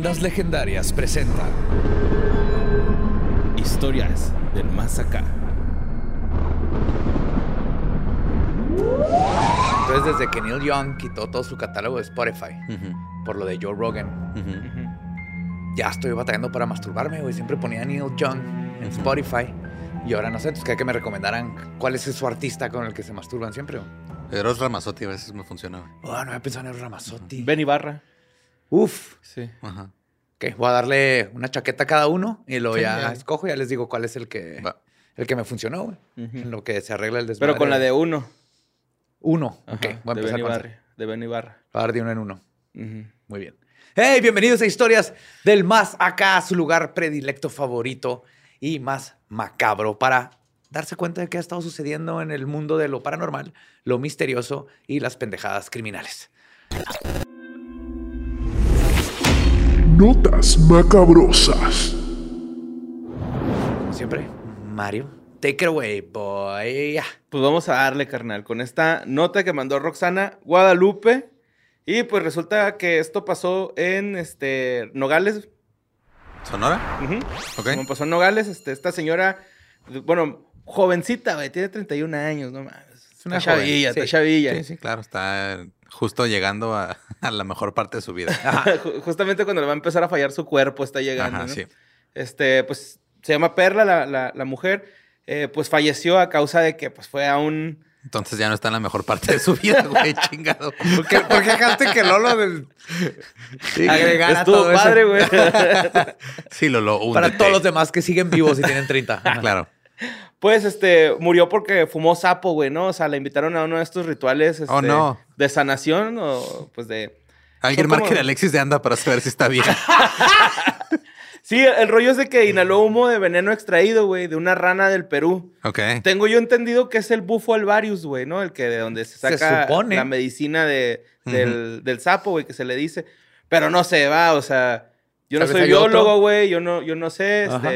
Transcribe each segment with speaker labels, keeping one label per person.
Speaker 1: Leyendas Legendarias presenta Historias del Más Acá.
Speaker 2: Entonces, desde que Neil Young quitó todo su catálogo de Spotify por lo de Joe Rogan, ya estoy batallando para masturbarme, güey. Siempre ponía Neil Young en Spotify. Y ahora no sé, entonces quería que me recomendaran cuál es su artista con el que se masturban siempre. güey.
Speaker 3: Eros Ramazotti a veces me funciona. güey.
Speaker 2: Oh, no había pensado en el Ramazotti.
Speaker 4: Ben Ibarra.
Speaker 2: Uf.
Speaker 4: Sí.
Speaker 3: Ajá.
Speaker 2: Ok, voy a darle una chaqueta a cada uno y luego
Speaker 3: Sí,
Speaker 2: ya escojo y ya les digo cuál es el que,
Speaker 3: Va.
Speaker 2: el que me funcionó, güey. En lo que se arregla el desmadre.
Speaker 4: Pero con la de uno.
Speaker 2: uno.
Speaker 4: Ajá,
Speaker 2: ok, voy a
Speaker 4: de
Speaker 2: empezar
Speaker 4: Ben
Speaker 2: con.
Speaker 4: De Ben Ibarra.
Speaker 2: Voy a dar de uno en uno. Muy bien. Hey, bienvenidos a Historias del Más Acá, su lugar predilecto favorito y más macabro para darse cuenta de qué ha estado sucediendo en el mundo de lo paranormal, lo misterioso y las pendejadas criminales.
Speaker 5: Notas macabrosas.
Speaker 2: Como siempre, Mario, take it away, boy.
Speaker 4: Pues vamos a darle, carnal, con esta nota que mandó Roxana Guadalupe. Y pues resulta que esto pasó en este Nogales.
Speaker 3: ¿Sonora?
Speaker 4: Ujú.
Speaker 3: Ok.
Speaker 4: Como pasó en Nogales, este, esta señora, bueno, jovencita, güey, tiene 31 años, no mames. Es
Speaker 2: una
Speaker 4: chavilla,
Speaker 2: sí.
Speaker 4: está chavilla.
Speaker 3: Sí, sí, claro. Está justo llegando a, a la mejor parte de su vida.
Speaker 4: Ju- Justamente cuando le va a empezar a fallar su cuerpo, está llegando.
Speaker 3: Ajá,
Speaker 4: ¿no?
Speaker 3: sí.
Speaker 4: Este, pues se llama Perla, la, la- la mujer. eh, pues falleció a causa de que pues fue a un.
Speaker 3: Entonces ya no está en la mejor parte de su vida, güey, chingado.
Speaker 2: ¿Por qué, por qué dejaste que Lolo del... agregara
Speaker 4: Estuvo
Speaker 2: todo
Speaker 4: padre, güey.
Speaker 3: Sí, lo lo
Speaker 2: Para todos los demás que siguen vivos y tienen 30. Ajá.
Speaker 3: Claro.
Speaker 4: Pues este, murió porque fumó sapo, güey, ¿no? O sea, la invitaron a uno de estos rituales este,
Speaker 3: Oh, no.
Speaker 4: de sanación o pues de.
Speaker 3: Alguien
Speaker 4: Son como-
Speaker 3: marque a Alexis de anda para saber si está bien.
Speaker 4: Sí, el rollo es de que inhaló humo de veneno extraído, güey, de una rana del Perú.
Speaker 3: Ok.
Speaker 4: Tengo yo entendido que es el bufo alvarius, güey, ¿no? El que de donde se saca la medicina de, del, del sapo, güey, que se le dice. Pero no sé, va, o sea, yo no soy biólogo, güey, yo no, yo no sé,
Speaker 2: Ajá.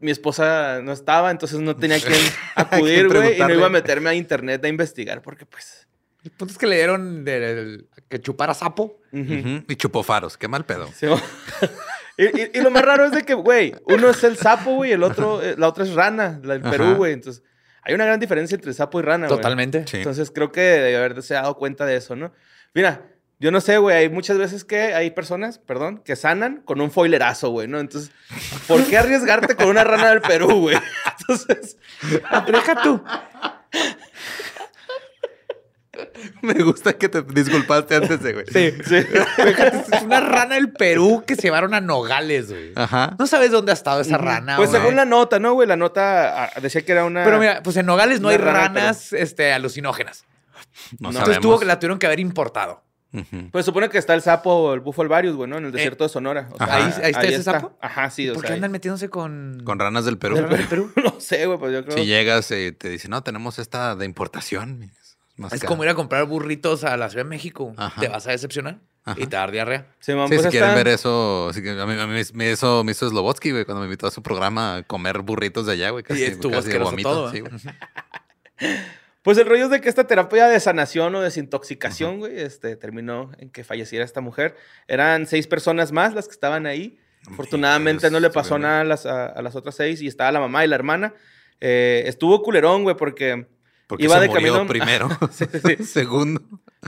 Speaker 4: Mi esposa no estaba, entonces no tenía quien acudir, güey, y no iba a meterme a internet a investigar, porque pues...
Speaker 2: El punto es que le dieron del- que chupara sapo.
Speaker 3: Y chupó faros. Qué mal pedo.
Speaker 4: Sí, y, y- y lo más raro es de que, güey, uno es el sapo, güey, el otro, eh, la otra es rana, la del
Speaker 3: Ajá.
Speaker 4: Perú, güey. Entonces, hay una gran diferencia entre sapo y rana, güey.
Speaker 2: Totalmente.
Speaker 3: Sí.
Speaker 4: Entonces, creo que debe haberse dado cuenta de eso, ¿no? Mira, yo no sé, güey, hay muchas veces que hay personas, perdón, que sanan con un foilerazo, güey, ¿no? Entonces, ¿por qué arriesgarte con una rana del Perú, güey? Entonces,
Speaker 2: Deja tú.
Speaker 3: Me gusta que te disculpaste antes de, güey.
Speaker 2: Sí, sí. es una rana del Perú que se llevaron a Nogales, güey.
Speaker 3: Ajá.
Speaker 2: No sabes dónde ha estado esa rana,
Speaker 4: pues
Speaker 2: güey.
Speaker 4: según la nota, ¿no, güey? La nota ah, decía que era una...
Speaker 2: Pero mira, pues en Nogales no hay
Speaker 4: rana
Speaker 2: ranas este, alucinógenas.
Speaker 3: No,
Speaker 2: Entonces
Speaker 3: sabemos.
Speaker 2: tuvo que la tuvieron que haber importado.
Speaker 4: Pues supone que está el sapo el bufo alvarius, güey, ¿no? En el desierto de Sonora. O sea,
Speaker 3: Ajá.
Speaker 2: ¿Ahí- ahí está ese sapo?
Speaker 4: Ajá, sí, o
Speaker 2: ¿Por qué
Speaker 4: sea,
Speaker 2: andan metiéndose con...
Speaker 3: Con ranas del Perú.
Speaker 2: ¿Del Perú?
Speaker 4: No sé, güey, pues yo creo.
Speaker 3: Si llegas y te dicen, no, tenemos esta de importación. Es, más
Speaker 2: Es
Speaker 3: cara".
Speaker 2: como ir a comprar burritos a la Ciudad de México.
Speaker 3: Ajá.
Speaker 2: Te vas a decepcionar
Speaker 3: Ajá.
Speaker 2: y te dar diarrea.
Speaker 4: Simón,
Speaker 3: Sí,
Speaker 4: pues
Speaker 3: si quieren ver eso, sí que a mí, a mí me, eso me hizo Slobotsky, güey, cuando me invitó a su programa a comer burritos de allá, güey. Casi,
Speaker 2: estuvo
Speaker 3: casi
Speaker 2: todo,
Speaker 3: sí,
Speaker 2: ¿eh?
Speaker 3: güey.
Speaker 4: Pues el rollo es de que esta terapia de sanación o desintoxicación, güey, este, terminó en que falleciera esta mujer. Eran seis personas más las que estaban ahí. Afortunadamente no le pasó nada a las, a, a las otras seis y estaba la mamá y la hermana. Eh, estuvo culerón, güey, porque...
Speaker 3: Porque
Speaker 4: Iba
Speaker 3: se
Speaker 4: de
Speaker 3: murió
Speaker 4: camino-
Speaker 3: primero.
Speaker 4: Sí, sí, sí.
Speaker 3: Segundo.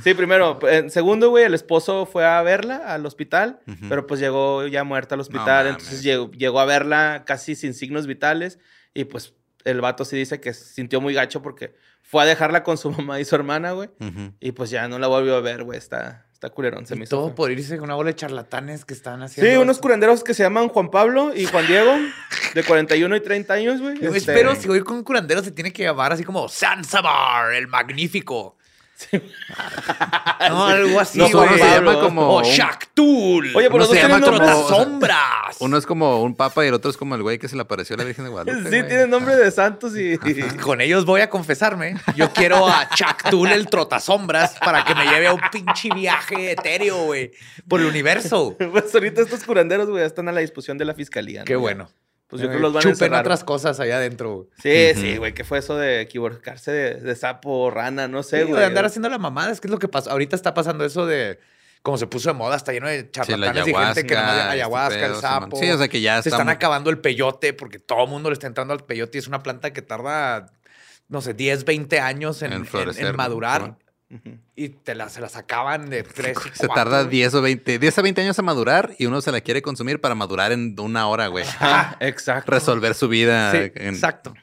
Speaker 4: Sí, primero. En segundo, güey, el esposo fue a verla al hospital, pero pues llegó ya muerta al hospital. entonces llegó, llegó a verla casi sin signos vitales y pues el vato sí dice que se sintió muy gacho porque fue a dejarla con su mamá y su hermana, güey. Y pues ya no la volvió a ver, güey. Está, Está culerón, se me
Speaker 2: Y todo por irse con una bola de charlatanes que están haciendo.
Speaker 4: Sí, unos
Speaker 2: esto.
Speaker 4: curanderos que se llaman Juan Pablo y Juan Diego, de 41 y 30 años, güey.
Speaker 2: Yo
Speaker 4: Este,
Speaker 2: espero si voy con un curandero se tiene que llamar así como Sansabar, el magnífico. No, algo así,
Speaker 4: No,
Speaker 2: güey.
Speaker 4: se llama
Speaker 3: como
Speaker 2: O Shaktul.
Speaker 4: Oye, pero
Speaker 3: Uno
Speaker 4: los
Speaker 3: se
Speaker 4: dos
Speaker 3: llama
Speaker 4: tienen
Speaker 3: como-
Speaker 2: sombras.
Speaker 3: Uno es como un papa y el otro es como el güey que se le apareció a la Virgen de Guadalupe.
Speaker 4: Sí,
Speaker 3: güey.
Speaker 4: tienen nombre de santos y...
Speaker 2: Con ellos voy a confesarme. Yo quiero a Chactul el trotasombras para que me lleve a un pinche viaje etéreo, güey, por el universo.
Speaker 4: Pues ahorita estos curanderos, güey, están a la disposición de la fiscalía. ¿no?
Speaker 2: Qué bueno.
Speaker 4: Pues yo
Speaker 2: Eh,
Speaker 4: creo que los van a
Speaker 2: Chupen
Speaker 4: encerrar.
Speaker 2: otras cosas allá adentro.
Speaker 4: Sí, sí, güey, ¿qué fue eso de equivocarse de, de sapo o rana? No sé,
Speaker 2: Sí,
Speaker 4: güey.
Speaker 2: de andar haciendo la mamada. Es que es lo que pasa. Ahorita está pasando eso de. Como se puso de moda, está lleno de
Speaker 3: Sí, la
Speaker 2: charlatanes y gente que nomás
Speaker 3: ayahuasca,
Speaker 2: ayahuasca,
Speaker 3: este
Speaker 2: el
Speaker 3: pedo,
Speaker 2: sapo.
Speaker 3: Simón. Sí, o sea que ya
Speaker 2: Se están acabando el peyote porque todo el mundo le está entrando al peyote y es una planta que tarda, no sé, 10, 20 años en,
Speaker 3: En
Speaker 2: en- en
Speaker 3: ¿no?
Speaker 2: Y te la, se las acaban de 3 y
Speaker 3: Se
Speaker 2: cuatro,
Speaker 3: tarda
Speaker 2: güey.
Speaker 3: 10 o 20, 10 a 20 años a madurar y uno se la quiere consumir para madurar en una hora, güey.
Speaker 4: Exacto.
Speaker 3: Resolver su vida.
Speaker 2: Sí,
Speaker 3: en-
Speaker 2: exacto.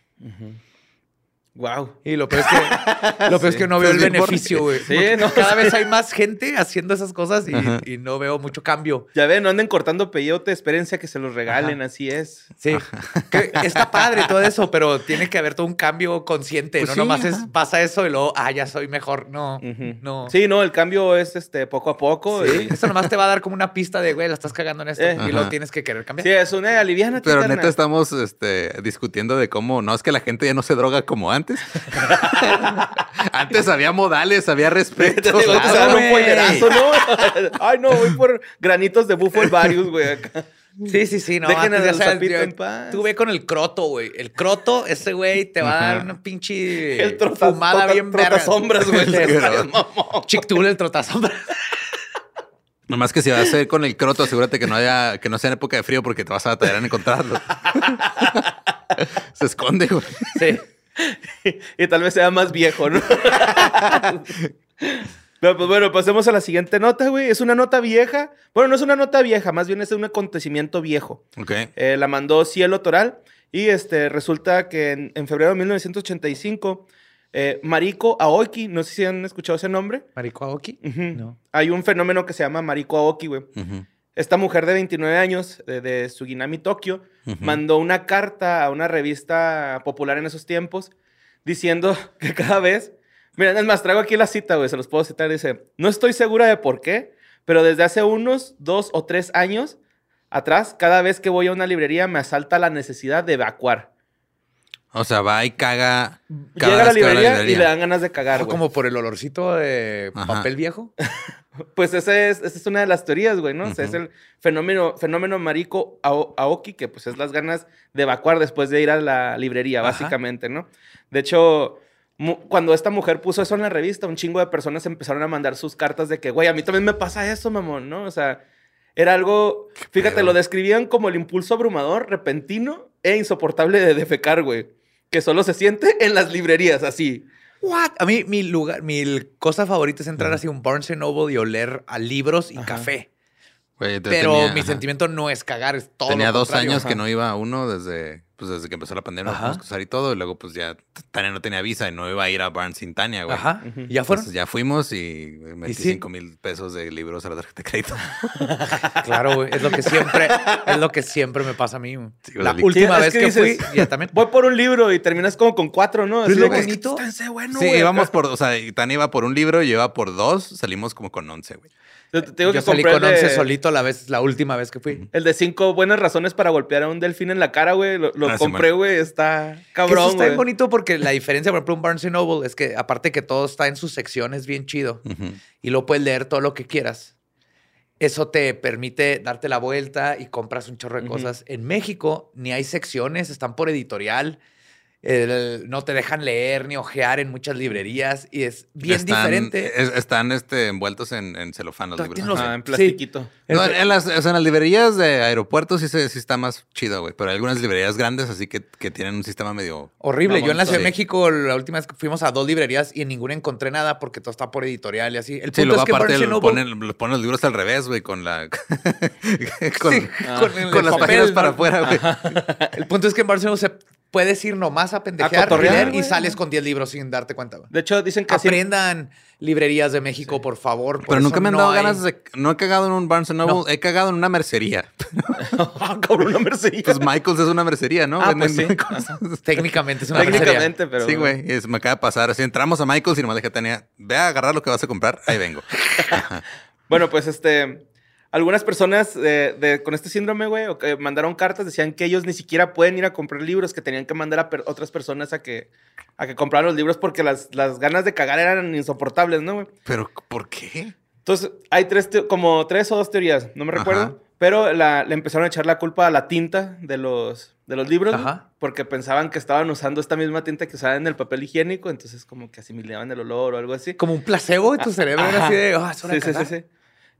Speaker 4: Wow.
Speaker 2: Y lo peor es que, lo peor es que no veo el
Speaker 3: Pues
Speaker 2: beneficio, güey.
Speaker 4: Sí, no,
Speaker 2: Cada
Speaker 4: sí.
Speaker 2: vez hay más gente haciendo esas cosas y, no veo mucho cambio.
Speaker 4: Ya ven, no anden cortando peyote, espérense a que se los regalen, así es.
Speaker 2: Sí, que está padre todo eso, pero tiene que haber todo un cambio consciente.
Speaker 3: Pues
Speaker 2: no
Speaker 3: sí,
Speaker 2: nomás es, pasa eso y luego, ah, ya soy mejor. No, no.
Speaker 4: Sí, no, el cambio es este poco a poco.
Speaker 2: Sí,
Speaker 4: y-
Speaker 2: Eso nomás te va a dar como una pista de, güey, la estás cagando en esto.
Speaker 4: Eh.
Speaker 2: y luego
Speaker 3: Ajá.
Speaker 2: tienes que querer cambiar.
Speaker 4: Sí, es una aliviana.
Speaker 3: Pero neta estamos este, discutiendo de cómo no es que la gente ya no se droga como antes. antes había modales, había respeto.
Speaker 4: Ay, no, voy por granitos de bufo el varios, güey, acá.
Speaker 2: Sí, sí, sí. No,
Speaker 4: Dejen
Speaker 2: antes sabes, yo-
Speaker 4: en paz.
Speaker 2: Tú ve con el croto, güey. El croto, ese güey te va a dar una pinche
Speaker 4: El trota-
Speaker 2: fumada
Speaker 4: tota-
Speaker 2: bien verga.
Speaker 4: trotasombras, güey.
Speaker 2: Chictul, el trotasombra.
Speaker 3: Nomás que si vas a hacer con el croto, asegúrate que no haya, que no sea en época de frío porque te vas a batallar en encontrarlo. se esconde, güey.
Speaker 2: Sí.
Speaker 4: y tal vez sea más viejo, ¿no? Pues bueno, pasemos a la siguiente nota, güey. Es una nota vieja. Bueno, no es una nota vieja, más bien es un acontecimiento viejo.
Speaker 3: Ok.
Speaker 4: Eh, la mandó Cielo Toral y este, resulta que en, en febrero de 1985, eh, Mariko Aoki, no sé si han escuchado ese nombre.
Speaker 2: ¿Marico Aoki? No.
Speaker 4: Hay un fenómeno que se llama Mariko Aoki, güey.
Speaker 3: Ujú.
Speaker 4: Esta mujer de 29 años, de, de Suginami, Tokio, mandó una carta a una revista popular en esos tiempos diciendo que cada vez. Miren, es más, traigo aquí la cita, güey, se los puedo citar. Dice: No estoy segura de por qué, pero desde hace unos dos o tres años atrás, cada vez que voy a una librería me asalta la necesidad de evacuar.
Speaker 3: O sea, va y caga.
Speaker 4: Llega a la
Speaker 3: que va
Speaker 4: librería, y le dan ganas de cagar, güey.
Speaker 2: como por el olorcito de
Speaker 3: Ajá.
Speaker 2: papel viejo.
Speaker 4: Pues esa es, esa es una de las teorías, güey, ¿no? O sea, es el fenómeno, fenómeno marico ao- aoki, que pues es las ganas de evacuar después de ir a la librería,
Speaker 2: Ajá.
Speaker 4: básicamente, ¿no? De hecho, cuando esta mujer puso eso en la revista, un chingo de personas empezaron a mandar sus cartas de que, güey, a mí también me pasa eso, mamón, ¿no? O sea, era algo, fíjate, lo describían como el impulso abrumador, repentino e insoportable de defecar, güey. Que solo se siente en las librerías, así.
Speaker 2: What? A mí, mi lugar, mi cosa favorita es entrar así a un Barnes Noble y oler a libros y café.
Speaker 3: Güey, yo
Speaker 2: Pero
Speaker 3: tenía-
Speaker 2: mi
Speaker 3: ajá.
Speaker 2: sentimiento no es cagar, es todo.
Speaker 3: Tenía
Speaker 2: lo
Speaker 3: dos años que
Speaker 2: Ajá.
Speaker 3: no iba a uno desde, pues desde que empezó la pandemia,
Speaker 2: Ajá.
Speaker 3: nos cruzar y todo, y luego pues ya Tania no tenía visa y no iba a ir a Barnes sin Tania, güey.
Speaker 2: Ajá. ¿Y ¿Ya fueron?
Speaker 3: Entonces ya fuimos y metí
Speaker 2: sí?
Speaker 3: 5 mil pesos de libros a la tarjeta de crédito.
Speaker 2: Claro, güey. Es lo que siempre, es lo que siempre me pasa a mí.
Speaker 3: Sí,
Speaker 2: la última
Speaker 4: es
Speaker 2: vez
Speaker 4: que
Speaker 2: que,
Speaker 4: dices,
Speaker 2: fui, ya también.
Speaker 4: Voy por un libro y terminas como con cuatro, ¿no?
Speaker 2: Es lo
Speaker 4: que,
Speaker 2: bonito.
Speaker 4: "Está en ese bueno,
Speaker 3: sí,
Speaker 4: güey".
Speaker 3: íbamos por, o sea, Tania iba por un libro y yo iba por dos, salimos como con 11, güey.
Speaker 4: Yo te digo
Speaker 2: Yo
Speaker 4: que
Speaker 2: salí con
Speaker 4: el de-
Speaker 2: 11 solito la vez, la última vez que fui.
Speaker 4: El de cinco buenas razones para golpear a un delfín en la cara, güey. Lo, lo
Speaker 3: Ah,
Speaker 4: compré, güey. Está
Speaker 2: eso
Speaker 4: cabrón,
Speaker 2: está bien bonito porque la diferencia, por ejemplo, un Barnes Noble es que aparte que todo está en sus secciones bien chido y lo puedes leer todo lo que quieras. Eso te permite darte la vuelta y compras un chorro de cosas. En México ni hay secciones, están por editorial. El- no te dejan leer ni ojear en muchas librerías y es bien
Speaker 3: Están-
Speaker 2: diferente.
Speaker 3: es- están este, envueltos en, en celofán los libros.
Speaker 2: los-
Speaker 4: Ah, en
Speaker 2: Sí.
Speaker 4: plastiquito.
Speaker 3: No, en, en las, o sea, en las librerías de aeropuertos sí, se, sí está más chido, güey. Pero hay algunas librerías grandes así que, que tienen un sistema medio...
Speaker 2: Horrible. Yo en la Ciudad de
Speaker 3: sí.
Speaker 2: México, la última vez que fuimos a dos librerías y en ninguna encontré nada porque todo está por editorial y así. El punto
Speaker 3: Sí, luego
Speaker 2: es que
Speaker 3: aparte
Speaker 2: Noble-
Speaker 3: ponen, le ponen los libros al revés, güey, con la... con
Speaker 2: Sí, con,
Speaker 3: con las
Speaker 2: papel,
Speaker 3: páginas
Speaker 2: ¿no?
Speaker 3: para afuera, güey.
Speaker 2: El punto es que en Barcelona se puedes ir nomás a pendejear y, leer sales con 10 libros sin darte cuenta, güey.
Speaker 4: De hecho, dicen que así...
Speaker 2: Aprendan librerías de México, por favor. por
Speaker 3: Pero nunca me han
Speaker 2: no
Speaker 3: dado
Speaker 2: hay-
Speaker 3: ganas de. No he cagado en un Barnes Noble,
Speaker 2: No.
Speaker 3: he cagado en una mercería.
Speaker 4: Ah, cabrón, una mercería.
Speaker 3: Pues Michaels es una mercería, ¿no?
Speaker 4: Ah, pues sí.
Speaker 3: cosas.
Speaker 2: Técnicamente es una mercería.
Speaker 4: Técnicamente, pero...
Speaker 3: Sí, güey. es- Me acaba de pasar. Así entramos a Michaels y nomás dije, tenía, ve a agarrar lo que vas a comprar. Ahí vengo.
Speaker 4: Bueno, pues este. Algunas personas de- con este síndrome, güey, o que mandaron cartas, decían que ellos ni siquiera pueden ir a comprar libros, que tenían que mandar a per- otras personas a que, a que compraran los libros porque las, las ganas de cagar eran insoportables, ¿no, güey?
Speaker 3: Pero, ¿por qué?
Speaker 4: Entonces, hay tres, como tres o dos teorías, no me
Speaker 3: Ajá.
Speaker 4: recuerdo, pero la- le empezaron a echar la culpa a la tinta de los, de los libros, porque pensaban que estaban usando esta misma tinta que usaban en el papel higiénico, entonces como que asimilaban el olor o algo así.
Speaker 2: Como un placebo y tu cerebro era
Speaker 4: Ajá.
Speaker 2: así de, ah,
Speaker 4: Sí, sí, sí,
Speaker 2: cagar".
Speaker 4: sí.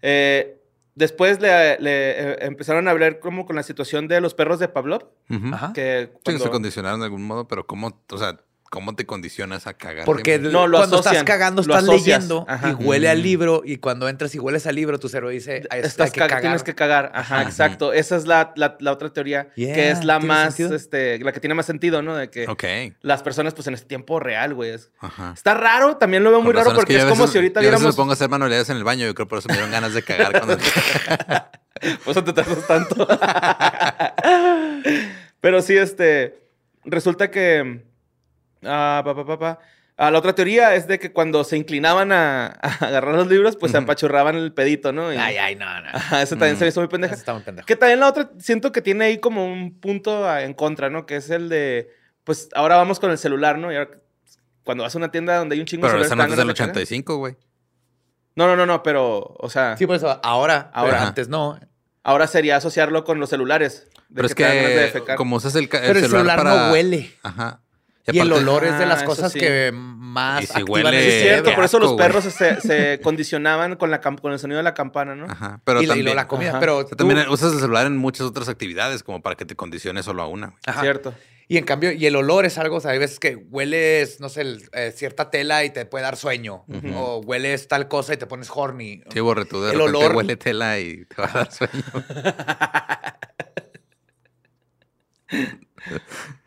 Speaker 4: Eh, después le, le, eh, empezaron a hablar como con la situación de los perros de Pavlov.
Speaker 2: Ajá.
Speaker 4: que
Speaker 3: Sí, se condicionaron de algún modo, pero ¿cómo, o sea, cómo te condicionas a cagar?
Speaker 2: Porque
Speaker 3: siempre?
Speaker 4: No, lo
Speaker 2: cuando estás cagando, estás
Speaker 4: asocias.
Speaker 2: leyendo
Speaker 4: Ajá.
Speaker 2: y huele al
Speaker 3: Mm.
Speaker 2: libro. Y cuando entras y hueles al libro, tu cerebro dice, "Ay, es-
Speaker 4: estás
Speaker 2: hay que
Speaker 4: ca-
Speaker 2: cagar.
Speaker 4: tienes que cagar. Ajá,
Speaker 2: Ajá.
Speaker 4: exacto. Esa es la, la- la otra teoría, que es la
Speaker 2: ¿tiene
Speaker 4: más,
Speaker 2: sentido?
Speaker 4: este, la que tiene más sentido, ¿no? De que las personas, pues en este tiempo real, güey. es-
Speaker 3: Ajá.
Speaker 4: Está raro, también lo veo muy raro porque
Speaker 3: que
Speaker 4: es
Speaker 3: yo
Speaker 4: como si ahorita
Speaker 3: yo
Speaker 4: viéramos...
Speaker 3: me pongo a hacer manualidades en el baño. Yo creo por eso me dieron ganas de cagar cuando...
Speaker 4: Por eso te tardas tanto. Pero sí, este. Resulta que. Ah, pa, pa, pa, pa. Ah, la otra teoría es de que cuando se inclinaban a, a agarrar los libros, pues se
Speaker 3: Ujú.
Speaker 4: apachurraban el pedito, ¿no? Y-
Speaker 2: Ay, ay, no, no.
Speaker 4: Ajá, eso también
Speaker 3: Mm.
Speaker 4: se me hizo muy
Speaker 2: Eso
Speaker 4: pendeja.
Speaker 2: está muy pendejo.
Speaker 4: Que también la otra, siento que tiene ahí como un punto en contra, ¿no? Que es el de. Pues ahora vamos con el celular, ¿no? Y ahora, cuando vas a una tienda donde hay un chingo
Speaker 3: Pero
Speaker 4: de
Speaker 3: esa
Speaker 4: celulares.
Speaker 3: no es
Speaker 4: te dan
Speaker 3: del
Speaker 4: ganas de cagar.
Speaker 3: 85, güey.
Speaker 4: No, no, no, no, pero, o sea,
Speaker 2: Sí, por eso, ahora,
Speaker 4: Ahora.
Speaker 2: antes no.
Speaker 4: ahora sería asociarlo con los celulares. de
Speaker 3: Pero es
Speaker 4: ganas de
Speaker 3: que como usas el, ca-
Speaker 2: Pero el celular,
Speaker 3: para...
Speaker 2: no huele.
Speaker 3: Ajá.
Speaker 2: Y, el
Speaker 3: aparte-
Speaker 2: olor es de
Speaker 4: Ah,
Speaker 2: las
Speaker 4: eso
Speaker 2: cosas
Speaker 4: sí.
Speaker 2: que más
Speaker 3: Y si huele-
Speaker 2: el
Speaker 4: Sí, es cierto, por eso los
Speaker 3: asco,
Speaker 4: perros se, se condicionaban con, la, con el sonido de la campana, ¿no?
Speaker 3: Ajá. Pero
Speaker 2: y, la- y
Speaker 3: también...
Speaker 2: luego la comida.
Speaker 4: Ajá.
Speaker 2: Pero
Speaker 3: o sea,
Speaker 2: tú-
Speaker 3: también usas el celular en muchas otras actividades como para que te condiciones solo a una.
Speaker 2: Ajá.
Speaker 4: Cierto.
Speaker 2: Y en cambio, y el olor es algo, o sea, hay veces que hueles, no sé, el- eh, cierta tela y te puede dar sueño. O hueles tal cosa y te pones horny.
Speaker 3: Sí, borre, tú de
Speaker 2: El
Speaker 3: repente
Speaker 2: olor-
Speaker 3: huele tela y te va a dar sueño.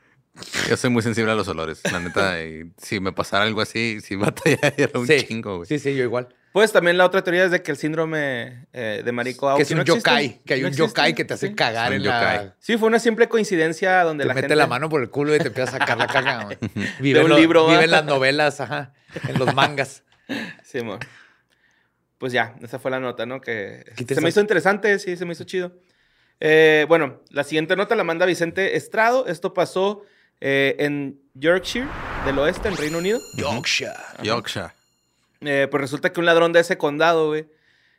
Speaker 3: Yo soy muy sensible a los olores, la neta. y si me pasara algo así, si batallaría un
Speaker 2: sí.
Speaker 3: chingo, güey.
Speaker 2: Sí, sí, yo igual.
Speaker 4: Pues también la otra teoría es de que el síndrome eh, de Marico
Speaker 2: que es un
Speaker 4: no existe.
Speaker 2: yokai, que hay
Speaker 4: No
Speaker 2: un
Speaker 4: existe,
Speaker 2: yokai que te hace
Speaker 4: sí.
Speaker 2: cagar en
Speaker 3: yokai.
Speaker 2: la...
Speaker 4: Sí, fue una simple coincidencia donde
Speaker 2: Te
Speaker 4: la
Speaker 2: mete
Speaker 4: gente...
Speaker 2: la mano por el culo y te empieza a sacar la caga. güey. Vive
Speaker 4: De un
Speaker 2: lo-
Speaker 4: libro,
Speaker 2: Vive en las novelas, ajá. En los mangas.
Speaker 4: Sí, mo. Pues ya, esa fue la nota, ¿no? Que se me hizo interesante, sí, se me hizo chido. Eh, bueno, la siguiente nota la manda Vicente Estrado. Esto pasó eh, en Yorkshire, del oeste, en Reino Unido.
Speaker 2: Yorkshire.
Speaker 3: Yorkshire.
Speaker 4: Eh, pues resulta que un ladrón de ese condado, güey,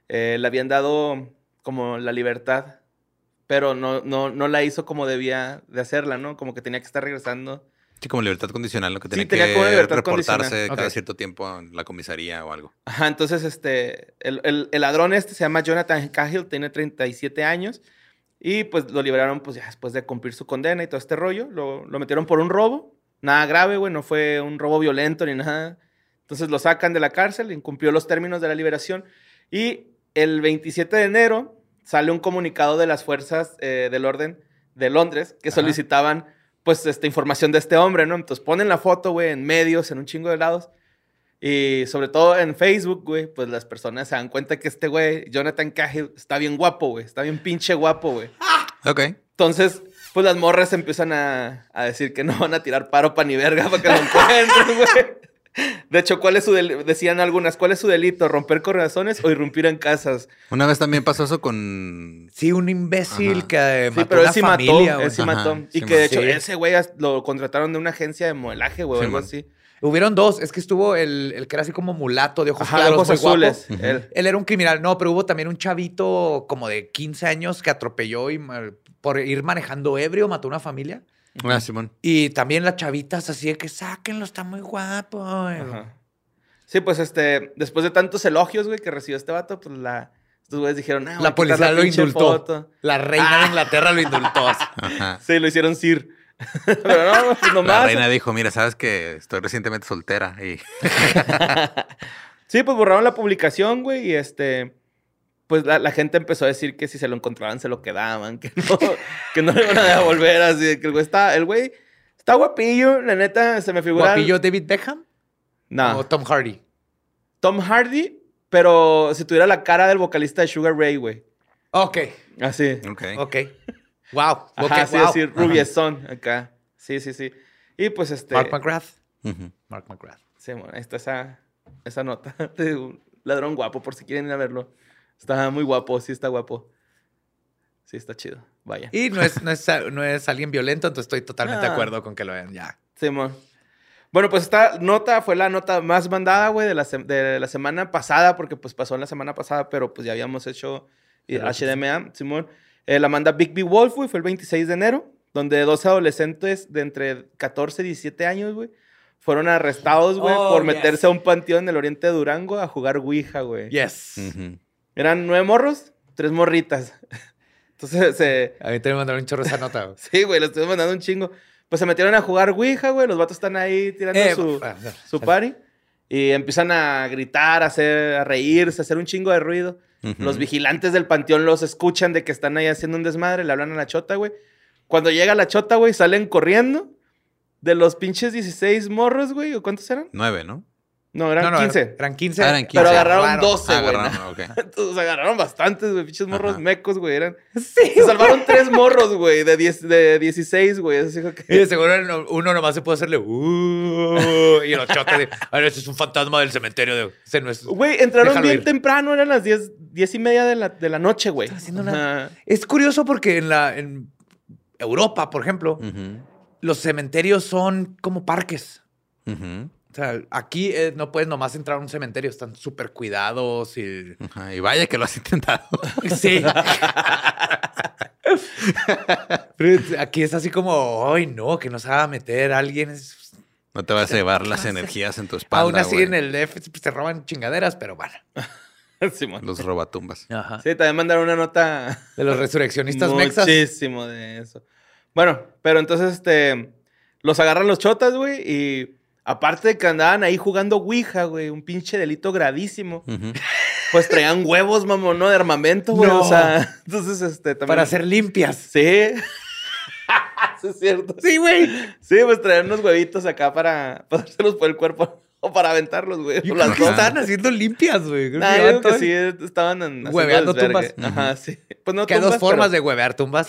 Speaker 4: eh, le habían dado como la libertad, pero no, no, no la hizo como debía de hacerla, ¿no? Como que tenía que estar regresando.
Speaker 3: Sí, como libertad condicional, lo que
Speaker 4: Sí,
Speaker 3: tiene
Speaker 4: tenía
Speaker 3: que
Speaker 4: como libertad
Speaker 3: reportarse
Speaker 4: condicional.
Speaker 3: cada cierto tiempo en la comisaría o algo.
Speaker 4: Ajá, entonces este, el, el- el ladrón este se llama Jonathan Cahill, tiene 37 años y pues lo liberaron pues ya después de cumplir su condena y todo este rollo. Lo, lo metieron por un robo, nada grave, güey, no fue un robo violento ni nada. Entonces lo sacan de la cárcel, incumplió los términos de la liberación y el 27 de enero sale un comunicado de las fuerzas eh, del orden de Londres que
Speaker 3: Ajá.
Speaker 4: solicitaban pues esta información de este hombre, ¿no? Entonces ponen la foto, güey, en medios, en un chingo de lados. Y sobre todo en Facebook, güey, pues las personas se dan cuenta que este güey, Jonathan Cahill, está bien guapo, güey. Está bien pinche guapo, güey.
Speaker 3: Ok.
Speaker 4: Entonces, pues las morras empiezan a, a decir que no van a tirar paro pa' ni verga para que lo encuentren, güey. De hecho, ¿cuál es su decían algunas, ¿cuál es su delito? ¿Romper corazones o irrumpir en casas?
Speaker 3: Una vez también pasó eso con...
Speaker 2: Sí, un imbécil
Speaker 3: Ajá.
Speaker 2: que eh,
Speaker 4: Sí,
Speaker 2: mató
Speaker 4: pero
Speaker 2: una
Speaker 4: él sí
Speaker 2: familia,
Speaker 4: mató,
Speaker 2: güey.
Speaker 4: él sí
Speaker 3: Ajá,
Speaker 4: mató. Y
Speaker 3: sí
Speaker 4: que de hecho
Speaker 2: Sí.
Speaker 4: ese güey lo contrataron de una agencia de modelaje, güey, o
Speaker 3: Sí,
Speaker 4: algo
Speaker 3: man.
Speaker 4: así.
Speaker 2: Hubieron dos. Es que estuvo el, el que era así como mulato de ojos
Speaker 4: Ajá,
Speaker 2: claros,
Speaker 4: ojos
Speaker 2: muy guapo.
Speaker 4: azules.
Speaker 3: Ujú.
Speaker 4: él.
Speaker 2: Él era un criminal. No, pero hubo también un chavito como de 15 años que atropelló y por ir manejando ebrio mató a una familia.
Speaker 3: Ah, Simón.
Speaker 2: Y también las chavitas así de que sáquenlo, está muy guapo.
Speaker 4: Ajá. Sí, pues este, después de tantos elogios, güey, que recibió este vato, pues la, estos güeyes dijeron, ah,
Speaker 2: La policía lo indultó.
Speaker 4: foto.
Speaker 2: La reina de Inglaterra lo indultó.
Speaker 3: Ajá.
Speaker 4: Sí, lo hicieron Sir. Pero no, pues
Speaker 3: La
Speaker 4: nomás.
Speaker 3: reina dijo, mira, sabes que estoy recientemente soltera y
Speaker 4: Sí, pues borraron la publicación, güey, y este, pues la, la gente empezó a decir que si se lo encontraban se lo quedaban, que no, que no le iban a devolver, así que el güey está, el güey Está guapillo, la neta, se me figura.
Speaker 2: ¿Guapillo David Beckham?
Speaker 4: No.
Speaker 2: ¿O Tom Hardy?
Speaker 4: Tom Hardy, pero si tuviera la cara del vocalista de Sugar Ray, güey.
Speaker 2: Ok,
Speaker 4: Así.
Speaker 3: Ok.
Speaker 2: ok. Wow.
Speaker 4: Ajá,
Speaker 2: ok,
Speaker 4: así
Speaker 2: wow.
Speaker 4: decir, rubiezón acá. Sí, sí, sí. Y pues este.
Speaker 2: Mark McGrath.
Speaker 3: Ujú.
Speaker 2: Mark McGrath.
Speaker 4: Sí, bueno, ahí está esa, esa nota de un ladrón guapo, por si quieren ir a verlo. Está muy guapo, sí está guapo. Sí, está chido. Vaya.
Speaker 2: Y no es, no, es, no es alguien violento, entonces estoy totalmente de
Speaker 4: Ah.
Speaker 2: acuerdo con que lo vean ya.
Speaker 4: Simón. Bueno, pues esta nota fue la nota más mandada, güey, de la, de la semana pasada, porque pues pasó en la semana pasada, pero pues ya habíamos hecho eh, HDMA, Simón. Eh, la manda Big B Wolf, güey, fue el 26 de enero, donde dos adolescentes de entre 14 y 17 años, güey, fueron arrestados, güey,
Speaker 2: Oh,
Speaker 4: por
Speaker 2: yes.
Speaker 4: meterse a un panteón en el oriente de Durango a jugar Ouija, güey.
Speaker 2: Yes.
Speaker 4: Eran nueve morros, tres morritas. Entonces, se...
Speaker 2: A mí te mandaron un chorro esa nota. güey.
Speaker 4: sí, güey, les estoy mandando un chingo. Pues se metieron a jugar Ouija, güey, los vatos están ahí tirando
Speaker 2: Eh,
Speaker 4: su
Speaker 2: ah, ah,
Speaker 4: su party y empiezan a gritar, a, hacer, a reírse, a hacer un chingo de ruido. Los vigilantes del panteón los escuchan de que están ahí haciendo un desmadre, le hablan a la chota, güey. Cuando llega la chota, güey, salen corriendo de los pinches 16 morros, güey. ¿O cuántos eran?
Speaker 3: Nueve, ¿no?
Speaker 4: No, eran
Speaker 2: No, no,
Speaker 4: 15.
Speaker 2: Eran 15.
Speaker 3: Ah, eran 15.
Speaker 4: Pero agarraron
Speaker 2: Agarraron.
Speaker 4: 12,
Speaker 3: Ah,
Speaker 4: güey.
Speaker 3: agarraron, ok.
Speaker 4: Entonces agarraron bastantes, güey. Pinches morros
Speaker 3: Ajá.
Speaker 4: mecos, güey. Eran...
Speaker 2: Sí.
Speaker 4: Se salvaron tres morros, güey, de, 10 de 16, güey. Así que...
Speaker 2: Y de seguro uno nomás se puede hacerle "Uh", y los chotas de, a ver, ese es un fantasma del cementerio de ese no es.
Speaker 4: Güey, entraron
Speaker 2: Déjalo
Speaker 4: bien
Speaker 2: ir.
Speaker 4: temprano, eran las 10, 10 y media de la, de la noche, güey.
Speaker 2: haciendo una-
Speaker 4: Ajá.
Speaker 2: Es curioso porque en la en Europa, por ejemplo,
Speaker 3: Ujú.
Speaker 2: los cementerios son como parques.
Speaker 3: Ujú.
Speaker 2: O sea, aquí eh, no puedes nomás entrar a un cementerio, están súper cuidados y...
Speaker 3: Ajá, Y vaya que lo has intentado.
Speaker 2: Sí. Pero aquí es así como, ay, no, que nos haga meter a alguien. Es-
Speaker 3: No te vas a llevar las energías en tu espalda.
Speaker 2: Aún así
Speaker 3: güey.
Speaker 2: en el DF pues, te roban chingaderas, pero bueno.
Speaker 4: Simón.
Speaker 3: Los robatumbas.
Speaker 2: Ajá.
Speaker 4: Sí, también mandaron una nota
Speaker 2: De los resurreccionistas mexas.
Speaker 4: muchísimo de eso. Bueno, pero entonces, este, los agarran los chotas, güey, y aparte de que andaban ahí jugando Ouija, güey, un pinche delito gravísimo, pues traían huevos, mamón, ¿no? De armamento, güey,
Speaker 2: No.
Speaker 4: o sea, entonces, este, también...
Speaker 2: Para ser limpias.
Speaker 4: Sí. sí, es cierto.
Speaker 2: Sí, güey.
Speaker 4: Sí, pues traían unos huevitos acá para pasárselos por el cuerpo o para aventarlos, güey.
Speaker 2: Yo creo
Speaker 4: las
Speaker 2: que estaban haciendo limpias, güey.
Speaker 4: Nah,
Speaker 2: que
Speaker 4: yo
Speaker 2: el-
Speaker 4: sí, estaban en, haciendo
Speaker 2: Hueveando tumbas.
Speaker 4: Ajá, sí. Pues no
Speaker 2: Que hay dos formas
Speaker 4: pero-
Speaker 2: de huevear tumbas.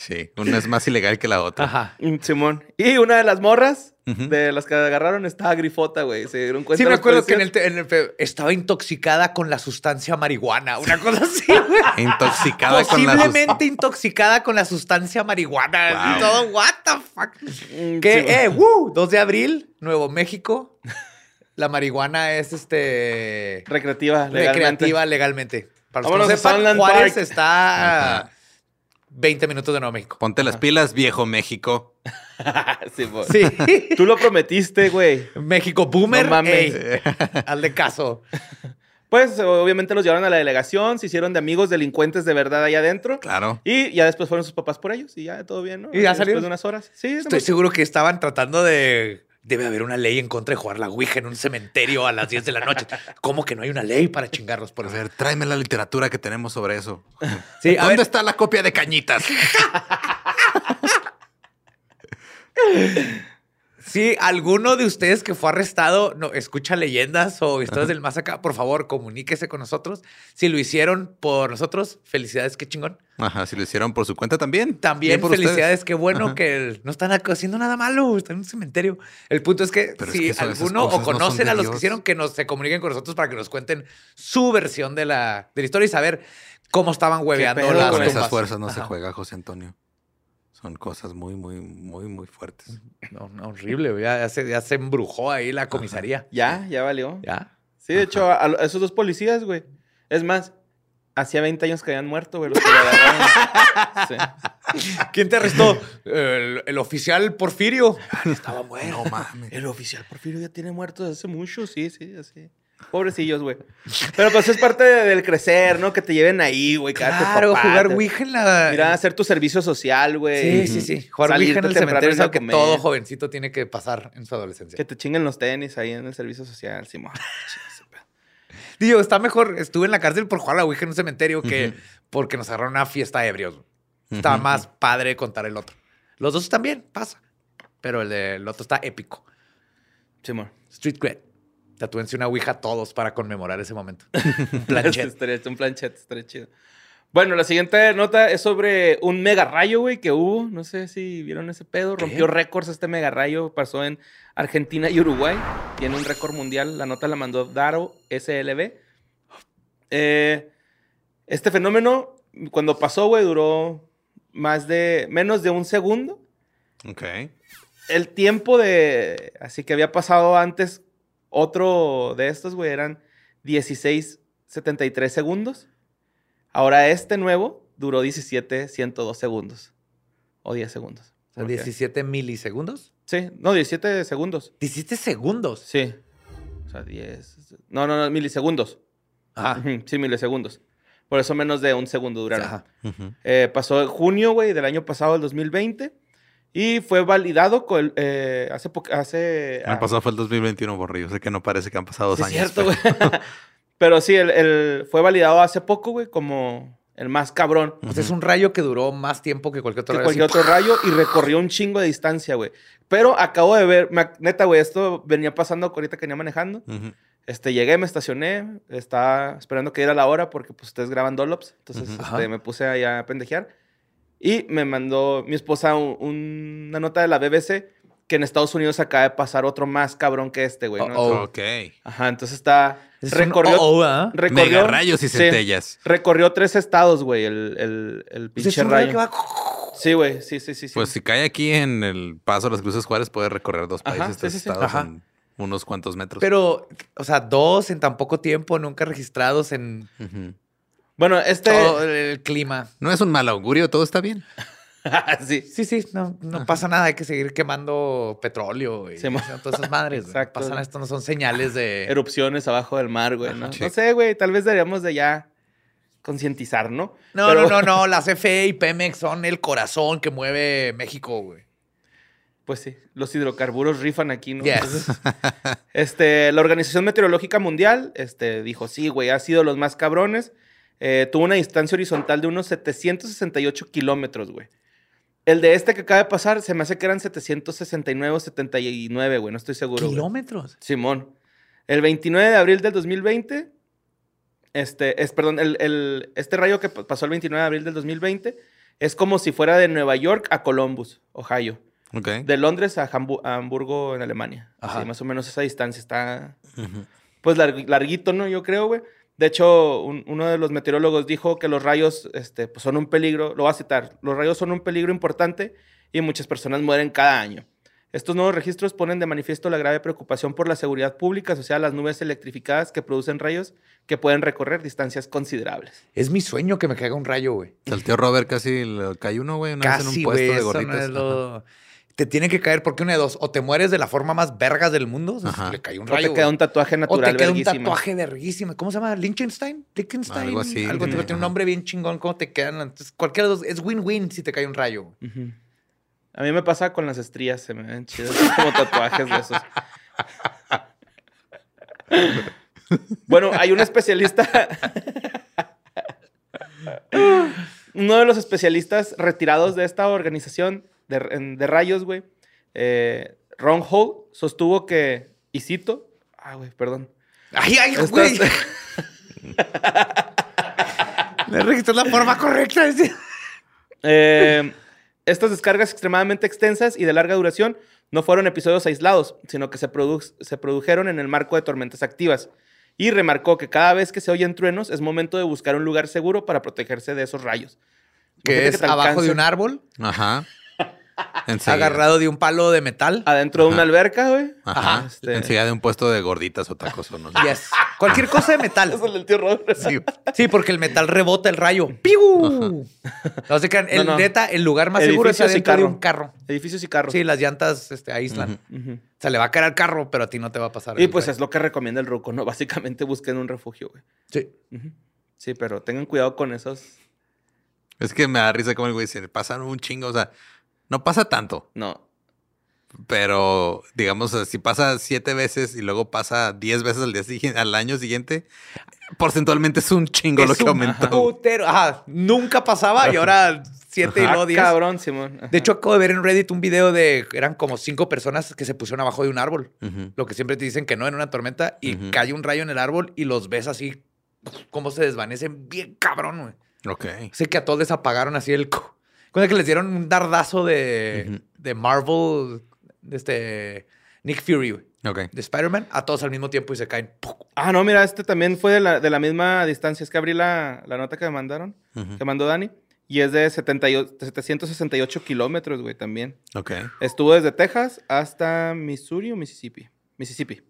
Speaker 3: Sí, una es más ilegal que la otra.
Speaker 2: Ajá.
Speaker 4: Simón. Y una de las morras de las que agarraron estaba grifota, güey. Se dieron cuenta
Speaker 2: Sí, me acuerdo que en el, en el estaba intoxicada con la sustancia marihuana. Una cosa así, güey.
Speaker 3: Intoxicada con la
Speaker 2: Posiblemente intoxicada con la sustancia marihuana.
Speaker 3: Wow.
Speaker 2: Y todo, what the fuck.
Speaker 4: Mm,
Speaker 2: Que,
Speaker 4: sí,
Speaker 2: eh, woo, 2 de abril, Nuevo México. La marihuana es este
Speaker 4: Recreativa, legalmente.
Speaker 2: recreativa legalmente. Para los
Speaker 4: Vámonos
Speaker 2: que no sepan, Juárez
Speaker 4: Park.
Speaker 2: está
Speaker 3: Ajá.
Speaker 2: 20 minutos de Nuevo México.
Speaker 3: Ponte las pilas, viejo México.
Speaker 4: Simón.
Speaker 2: Sí.
Speaker 4: Tú lo prometiste, güey.
Speaker 2: México Boomer.
Speaker 4: No mames.
Speaker 2: ey, hazle caso.
Speaker 4: Pues obviamente los llevaron a la delegación, se hicieron de amigos delincuentes de verdad ahí adentro.
Speaker 3: Claro.
Speaker 4: Y ya después fueron sus papás por ellos y ya todo bien, ¿no?
Speaker 2: ¿Y ya
Speaker 4: Después
Speaker 2: salieron?
Speaker 4: de unas horas. Sí,
Speaker 2: Estoy seguro que estaban tratando de. Debe haber una ley en contra de jugar la Ouija en un cementerio a las 10 de la noche. ¿Cómo que no hay una ley para chingarlos por
Speaker 3: A
Speaker 2: eso?
Speaker 3: ver, tráeme la literatura que tenemos sobre eso.
Speaker 2: Sí, a
Speaker 3: ¿Dónde
Speaker 2: ver,
Speaker 3: está la copia de Cañitas?
Speaker 2: si alguno de ustedes que fue arrestado no escucha leyendas o historias del más acá, por favor, comuníquese con nosotros. Si lo hicieron por nosotros, felicidades, qué chingón.
Speaker 3: Ajá, si lo hicieron por su cuenta también.
Speaker 2: También
Speaker 3: por
Speaker 2: felicidades,
Speaker 3: ustedes.
Speaker 2: qué bueno
Speaker 3: Ajá.
Speaker 2: que no están haciendo nada malo, están en un cementerio. El punto es que
Speaker 3: Pero es
Speaker 2: si
Speaker 3: que
Speaker 2: alguno o conocen a los que hicieron, que nos se comuniquen con nosotros para que nos cuenten su versión de la, de la historia y saber cómo estaban hueveando las
Speaker 3: Con
Speaker 4: Las
Speaker 3: esas
Speaker 2: tumbas.
Speaker 3: fuerzas no se juega, José Antonio. Son cosas muy, muy, muy, muy fuertes.
Speaker 2: No, no, horrible, güey. ya, ya se, ya se embrujó ahí la comisaría.
Speaker 4: Ya, ya valió.
Speaker 2: Ya.
Speaker 4: Sí, de hecho, a, a esos dos policías, güey. Es más, hacía 20 años que habían muerto, güey, los que. Sí.
Speaker 2: ¿Quién te arrestó? el, el oficial Porfirio. Estaba muerto.
Speaker 3: No mames.
Speaker 4: El oficial Porfirio ya tiene muerto desde hace mucho, sí, sí, así. Pobrecillos, güey. Pero pues es parte de- del crecer, ¿no? Que te lleven ahí, güey.
Speaker 2: Claro,
Speaker 4: papá,
Speaker 2: jugar
Speaker 4: te-
Speaker 2: Ouija en la.
Speaker 4: Mira, hacer tu servicio social, güey.
Speaker 2: Sí, sí, sí. Jugar Ouija en el cementerio es algo que todo jovencito tiene que pasar en su adolescencia.
Speaker 4: Que te chinguen los tenis ahí en el servicio social, Simón.
Speaker 2: Digo, está mejor. Estuve en la cárcel por jugar a la Ouija en un cementerio que porque nos agarraron una fiesta ebrios. güey. Está más padre contar el otro. Los dos están bien, pasa. Pero el del otro está épico.
Speaker 4: Simón.
Speaker 2: Street Cred. Tatúense una ouija todos para conmemorar ese momento. Un planchet.
Speaker 4: Estaría- un planchet, estaría chido. Bueno, la siguiente nota es sobre un mega rayo, güey, que hubo. No sé si vieron ese pedo. Rompió récords este mega rayo. Pasó en Argentina y Uruguay. Tiene un récord mundial. La nota la mandó Daro SLB. Eh, este fenómeno, cuando pasó, güey, duró más de... menos de un segundo.
Speaker 3: Ok.
Speaker 4: El tiempo de... Así que había pasado antes otro de estos, güey, eran 16.73 segundos. Ahora este nuevo duró 17.102 segundos. O 10 segundos.
Speaker 2: O sea,
Speaker 4: Porque-
Speaker 2: 17 milisegundos.
Speaker 4: Sí, no, 17 segundos.
Speaker 2: 17 segundos.
Speaker 4: Sí. O sea, 10... No, no, no, milisegundos.
Speaker 2: Ajá.
Speaker 4: Sí, milisegundos. Por eso menos de un segundo duraron.
Speaker 2: Ajá.
Speaker 4: Eh, pasó en junio, güey, del año pasado, el 2020. Y fue validado con, eh, hace... po- hace
Speaker 3: El
Speaker 4: ah,
Speaker 3: pasado fue el 2021, borrillo. Sé que no parece que han pasado dos
Speaker 4: Sí, es
Speaker 3: años.
Speaker 4: cierto,
Speaker 3: pero-
Speaker 4: güey. Pero sí, el, el- fue validado hace poco, güey, como el más cabrón
Speaker 2: sea, es un rayo que duró más tiempo que cualquier otro
Speaker 4: que
Speaker 2: rayo.
Speaker 4: cualquier
Speaker 2: así.
Speaker 4: otro rayo y recorrió un chingo de distancia, güey. Pero acabo de ver, me neta, güey, esto venía pasando ahorita que venía manejando. Este, llegué, me estacioné, estaba esperando que diera la hora porque pues ustedes graban Dolops. Entonces este, me puse ahí a pendejear. Y me mandó mi esposa un- un- una nota de la BBC que en Estados Unidos acaba de pasar otro más cabrón que este, güey. ¿no?
Speaker 2: Oh, oh.
Speaker 3: Ok.
Speaker 4: Ajá, entonces está...
Speaker 2: Es un
Speaker 4: recorrió,
Speaker 2: oh, oh, ¿ah?
Speaker 4: recorrió...
Speaker 3: Mega rayos y
Speaker 4: sí,
Speaker 3: centellas.
Speaker 4: recorrió tres estados, güey, el, el, el
Speaker 2: Pues es
Speaker 4: pinche
Speaker 2: un rayo
Speaker 4: rayo.
Speaker 2: que va-
Speaker 4: Sí, güey, sí, sí, sí. sí.
Speaker 3: Pues si cae aquí en el paso de las Cruces Juárez, puede recorrer dos países, tres
Speaker 4: sí, sí.
Speaker 3: estados
Speaker 2: Ajá.
Speaker 3: en unos cuantos metros.
Speaker 2: Pero, o sea, dos en tan poco tiempo, nunca registrados en
Speaker 3: Ujú.
Speaker 4: Bueno, este...
Speaker 2: todo el clima.
Speaker 3: No es un mal augurio, todo está bien.
Speaker 4: sí.
Speaker 2: Sí, sí, no, no pasa nada. Hay que seguir quemando petróleo y
Speaker 4: mo-
Speaker 2: todas esas madres. güey.
Speaker 4: Exacto.
Speaker 2: No pasa nada, esto no son señales de...
Speaker 4: Erupciones abajo del mar, güey, ¿no?
Speaker 3: Sí.
Speaker 4: No sé, güey, tal vez deberíamos de ya concientizar, ¿no?
Speaker 2: No,
Speaker 4: Pero-
Speaker 2: no, no, no. Las CFE y Pemex son el corazón que mueve México, güey.
Speaker 4: Pues sí, los hidrocarburos rifan aquí, ¿no?
Speaker 2: Yes.
Speaker 4: Entonces, este, la Organización Meteorológica Mundial este, dijo, sí, güey, ha sido los más cabrones. Eh, tuvo una distancia horizontal de unos 768 kilómetros, güey. El de este que acaba de pasar, se me hace que eran 769 o 79, güey, no estoy seguro. güey.
Speaker 2: Kilómetros.
Speaker 4: Simón. El 29 de abril del 2020, este, es, perdón, el, el- este rayo que pa- pasó el 29 de abril del 2020 es como si fuera de Nueva York a Columbus, Ohio.
Speaker 3: Ok.
Speaker 4: De Londres a, Hambu- a Hamburgo, en Alemania.
Speaker 2: Ajá.
Speaker 4: Así, más o menos esa distancia está, pues, larg- larguito, ¿no? Yo creo, güey. De hecho, un- uno de los meteorólogos dijo que los rayos este, pues, son un peligro, lo voy a citar, los rayos son un peligro importante y muchas personas mueren cada año. Estos nuevos registros ponen de manifiesto la grave preocupación por la seguridad pública asociada a las nubes electrificadas que producen rayos que pueden recorrer distancias considerables.
Speaker 2: Es mi sueño que me caiga un rayo, güey.
Speaker 3: Al tío Robert casi le cayó uno, güey, una vez en un puesto de
Speaker 2: eso no
Speaker 3: gorditas.
Speaker 2: es lo- Te tiene que caer porque una de dos. O te mueres de la forma más vergas del mundo. o sea, le cayó un
Speaker 4: O
Speaker 2: rayo.
Speaker 4: te queda un tatuaje
Speaker 2: O
Speaker 4: natural
Speaker 2: te queda un tatuaje verguísima. ¿Cómo se llama? ¿Liechtenstein? ¿Liechtenstein?
Speaker 3: Algo así,
Speaker 2: Algo
Speaker 3: sí,
Speaker 2: tiene un nombre bien chingón. ¿Cómo te quedan? Entonces, cualquiera de los... Es win-win si te cae un rayo.
Speaker 4: A mí me pasa con las estrías, se me ven chidas como tatuajes de esos. bueno, hay un especialista. Uno de los especialistas retirados de esta organización de, rayos, güey, eh, Ron Hall, sostuvo que, y cito, ah, güey, perdón.
Speaker 2: ¡Ay, ay, güey! Me registró la forma correcta. dice.
Speaker 4: Eh, estas descargas extremadamente extensas y de larga duración no fueron episodios aislados, sino que se, produ- se produjeron en el marco de tormentas activas. Y remarcó que cada vez que se oyen truenos es momento de buscar un lugar seguro para protegerse de esos rayos.
Speaker 2: Que es abajo de un árbol,
Speaker 3: Ajá. Enseguida.
Speaker 2: agarrado de un palo de metal.
Speaker 4: Adentro de una
Speaker 3: Ajá.
Speaker 4: alberca, güey.
Speaker 3: Ajá.
Speaker 4: Este-
Speaker 3: Enseguida de un puesto de gorditas o tacos o no.
Speaker 2: Yes. Cualquier cosa de metal.
Speaker 4: Eso es el tío Robert.
Speaker 3: Sí.
Speaker 2: Sí, porque el metal rebota el rayo. ¡Piu! No se crean. El,
Speaker 4: No, no.
Speaker 2: neta, el lugar más seguro es adentro de
Speaker 4: carro.
Speaker 2: un carro.
Speaker 4: Edificios y carros.
Speaker 2: Sí, las llantas este, aíslan.
Speaker 4: Ujú.
Speaker 2: O sea, le va a caer al carro, pero a ti no te va a pasar.
Speaker 4: Y pues
Speaker 2: rayo.
Speaker 4: es lo que recomienda el ruco, ¿no? Básicamente busquen un refugio, güey.
Speaker 2: Sí.
Speaker 4: Sí, pero tengan cuidado con esos.
Speaker 3: Es que me da risa como el güey dice, pasan un chingo, o sea, no pasa tanto,
Speaker 4: No.
Speaker 3: Pero, digamos, si pasa siete veces y luego pasa diez veces al, día siguiente, al año siguiente, porcentualmente es un chingo lo que
Speaker 2: un
Speaker 3: aumentó.
Speaker 2: putero. Ajá, nunca pasaba y ahora siete y luego diez.
Speaker 4: cabrón, Simón. Ajá.
Speaker 2: De hecho, acabo de ver en Reddit un video de eran como cinco personas que se pusieron abajo de un árbol. Lo que siempre te dicen que no en una tormenta y
Speaker 3: Ujú.
Speaker 2: cae un rayo en el árbol y los ves así como se desvanecen bien cabrón, güey.
Speaker 3: Ok.
Speaker 2: Sé que a todos les apagaron así el... Cuando que les dieron un dardazo de, de Marvel, de este Nick Fury, güey,
Speaker 3: Ok.
Speaker 2: de Spider-Man, a todos al mismo tiempo y se caen. ¡puc!
Speaker 4: Ah, no, mira, este también fue de la, de la misma distancia. Es que abrí la, la nota que me mandaron,
Speaker 3: Ujú.
Speaker 4: que mandó Dani. Y es de 78 768 kilómetros, güey, también.
Speaker 3: Ok.
Speaker 4: Estuvo desde Texas hasta Missouri o Mississippi. Mississippi.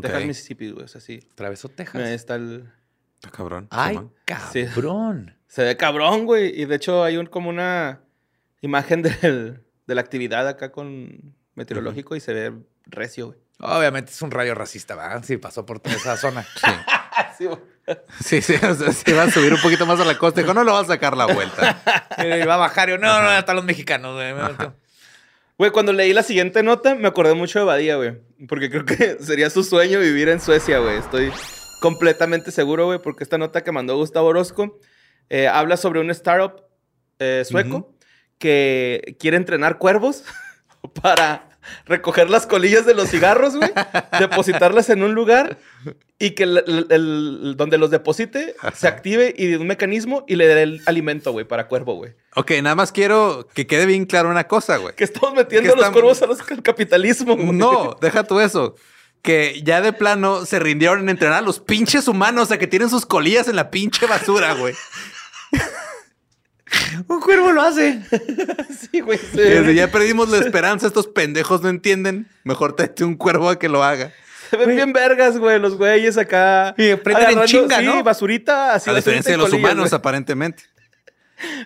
Speaker 4: Texas, Mississippi, güey. O sea, sí.
Speaker 2: Atravesó Texas.
Speaker 4: Ahí está el...
Speaker 3: Está cabrón.
Speaker 2: Ay, cabrón.
Speaker 4: Se ve cabrón, güey. Y de hecho hay un, como una imagen del- de la actividad acá con meteorológico y se ve recio, güey.
Speaker 2: Obviamente es un rayo racista, ¿verdad? Sí, pasó por toda esa zona.
Speaker 3: Sí. Sí, sí, o sea, sí va a subir un poquito más a la costa. Dijo, no lo va a sacar la vuelta.
Speaker 2: Y va a bajar. y yo, no, no, hasta los mexicanos, güey.
Speaker 4: Güey, cuando leí la siguiente nota me acordé mucho de Badía, güey. Porque creo que sería su sueño vivir en Suecia, güey. Estoy completamente seguro, güey, porque esta nota que mandó Gustavo Orozco eh, habla sobre un startup eh, sueco que quiere entrenar cuervos para recoger las colillas de los cigarros, güey, depositarlas en un lugar y que el, el- el- donde los deposite se active y un mecanismo y le dé el alimento, güey, para cuervo, güey.
Speaker 3: Ok, nada más quiero que quede bien claro una cosa, güey.
Speaker 4: Que estamos metiendo
Speaker 3: Que
Speaker 4: a los cuervos a los- al capitalismo, güey.
Speaker 3: No, deja tú eso. Que ya de plano se rindieron en entrenar a los pinches humanos a que tienen sus colillas en la pinche basura, güey.
Speaker 2: Un cuervo lo hace.
Speaker 4: Sí, güey. sí.
Speaker 3: Desde ya perdimos la esperanza, estos pendejos no entienden. Mejor tráete un cuervo a que lo haga.
Speaker 4: Se ven bien vergas, güey, los güeyes acá.
Speaker 2: Y aprenden en chinga,
Speaker 4: sí,
Speaker 2: ¿no?
Speaker 4: basurita, así
Speaker 3: A diferencia de los
Speaker 4: colillas,
Speaker 3: humanos,
Speaker 4: güey.
Speaker 3: aparentemente.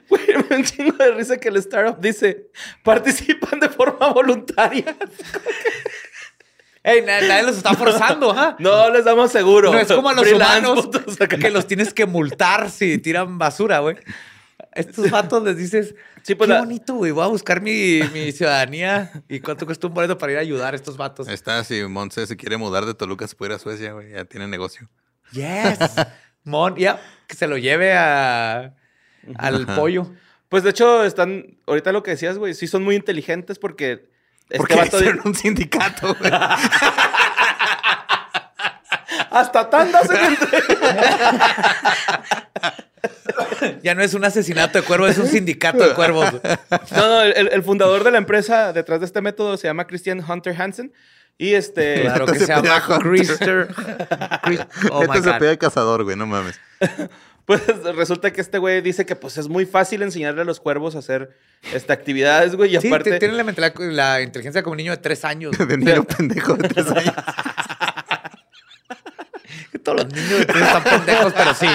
Speaker 4: Güey, me un chingo de risa que el startup dice, participan de forma voluntaria.
Speaker 2: Ey, na- nadie los está forzando, ¿ah?
Speaker 4: No les damos seguro.
Speaker 2: No es como a los
Speaker 4: Freelance,
Speaker 2: humanos que los tienes que multar si tiran basura, güey. Estos vatos les dices,
Speaker 4: Sí, pues
Speaker 2: qué
Speaker 4: la-
Speaker 2: bonito, güey. Voy a buscar mi, mi ciudadanía y cuánto cuesta un boleto para ir a ayudar a estos vatos.
Speaker 3: Está, si Montse se quiere mudar de Toluca, se puede ir a Suecia, güey. Ya tiene negocio.
Speaker 2: Yes. Mon, ya, que se lo lleve a, al
Speaker 3: Ajá.
Speaker 2: pollo.
Speaker 4: Pues de hecho, están, ahorita lo que decías, güey, sí son muy inteligentes porque este
Speaker 3: Porque
Speaker 4: vato di-
Speaker 3: hicieron un sindicato, güey.
Speaker 4: hasta tandas se
Speaker 2: Ya no es un asesinato de cuervos, es un sindicato de cuervos. güey.
Speaker 4: No, no, el, el fundador de la empresa detrás de este método se llama Christian Hunter Hansen. Y este.
Speaker 2: Claro que
Speaker 3: se
Speaker 2: se llama. Christer. Chris- Oh
Speaker 3: este
Speaker 2: my
Speaker 3: se
Speaker 2: God.
Speaker 3: pide cazador, güey, no mames.
Speaker 4: Pues resulta que este güey dice que pues es muy fácil enseñarle a los cuervos a hacer esta actividades, güey. Y
Speaker 2: Sí,
Speaker 4: aparte.
Speaker 2: te- tienen la, inteligencia como un niño de tres años.
Speaker 3: De niño pendejo de tres años.
Speaker 2: Todos los niños de tres están pendejos, pero sí.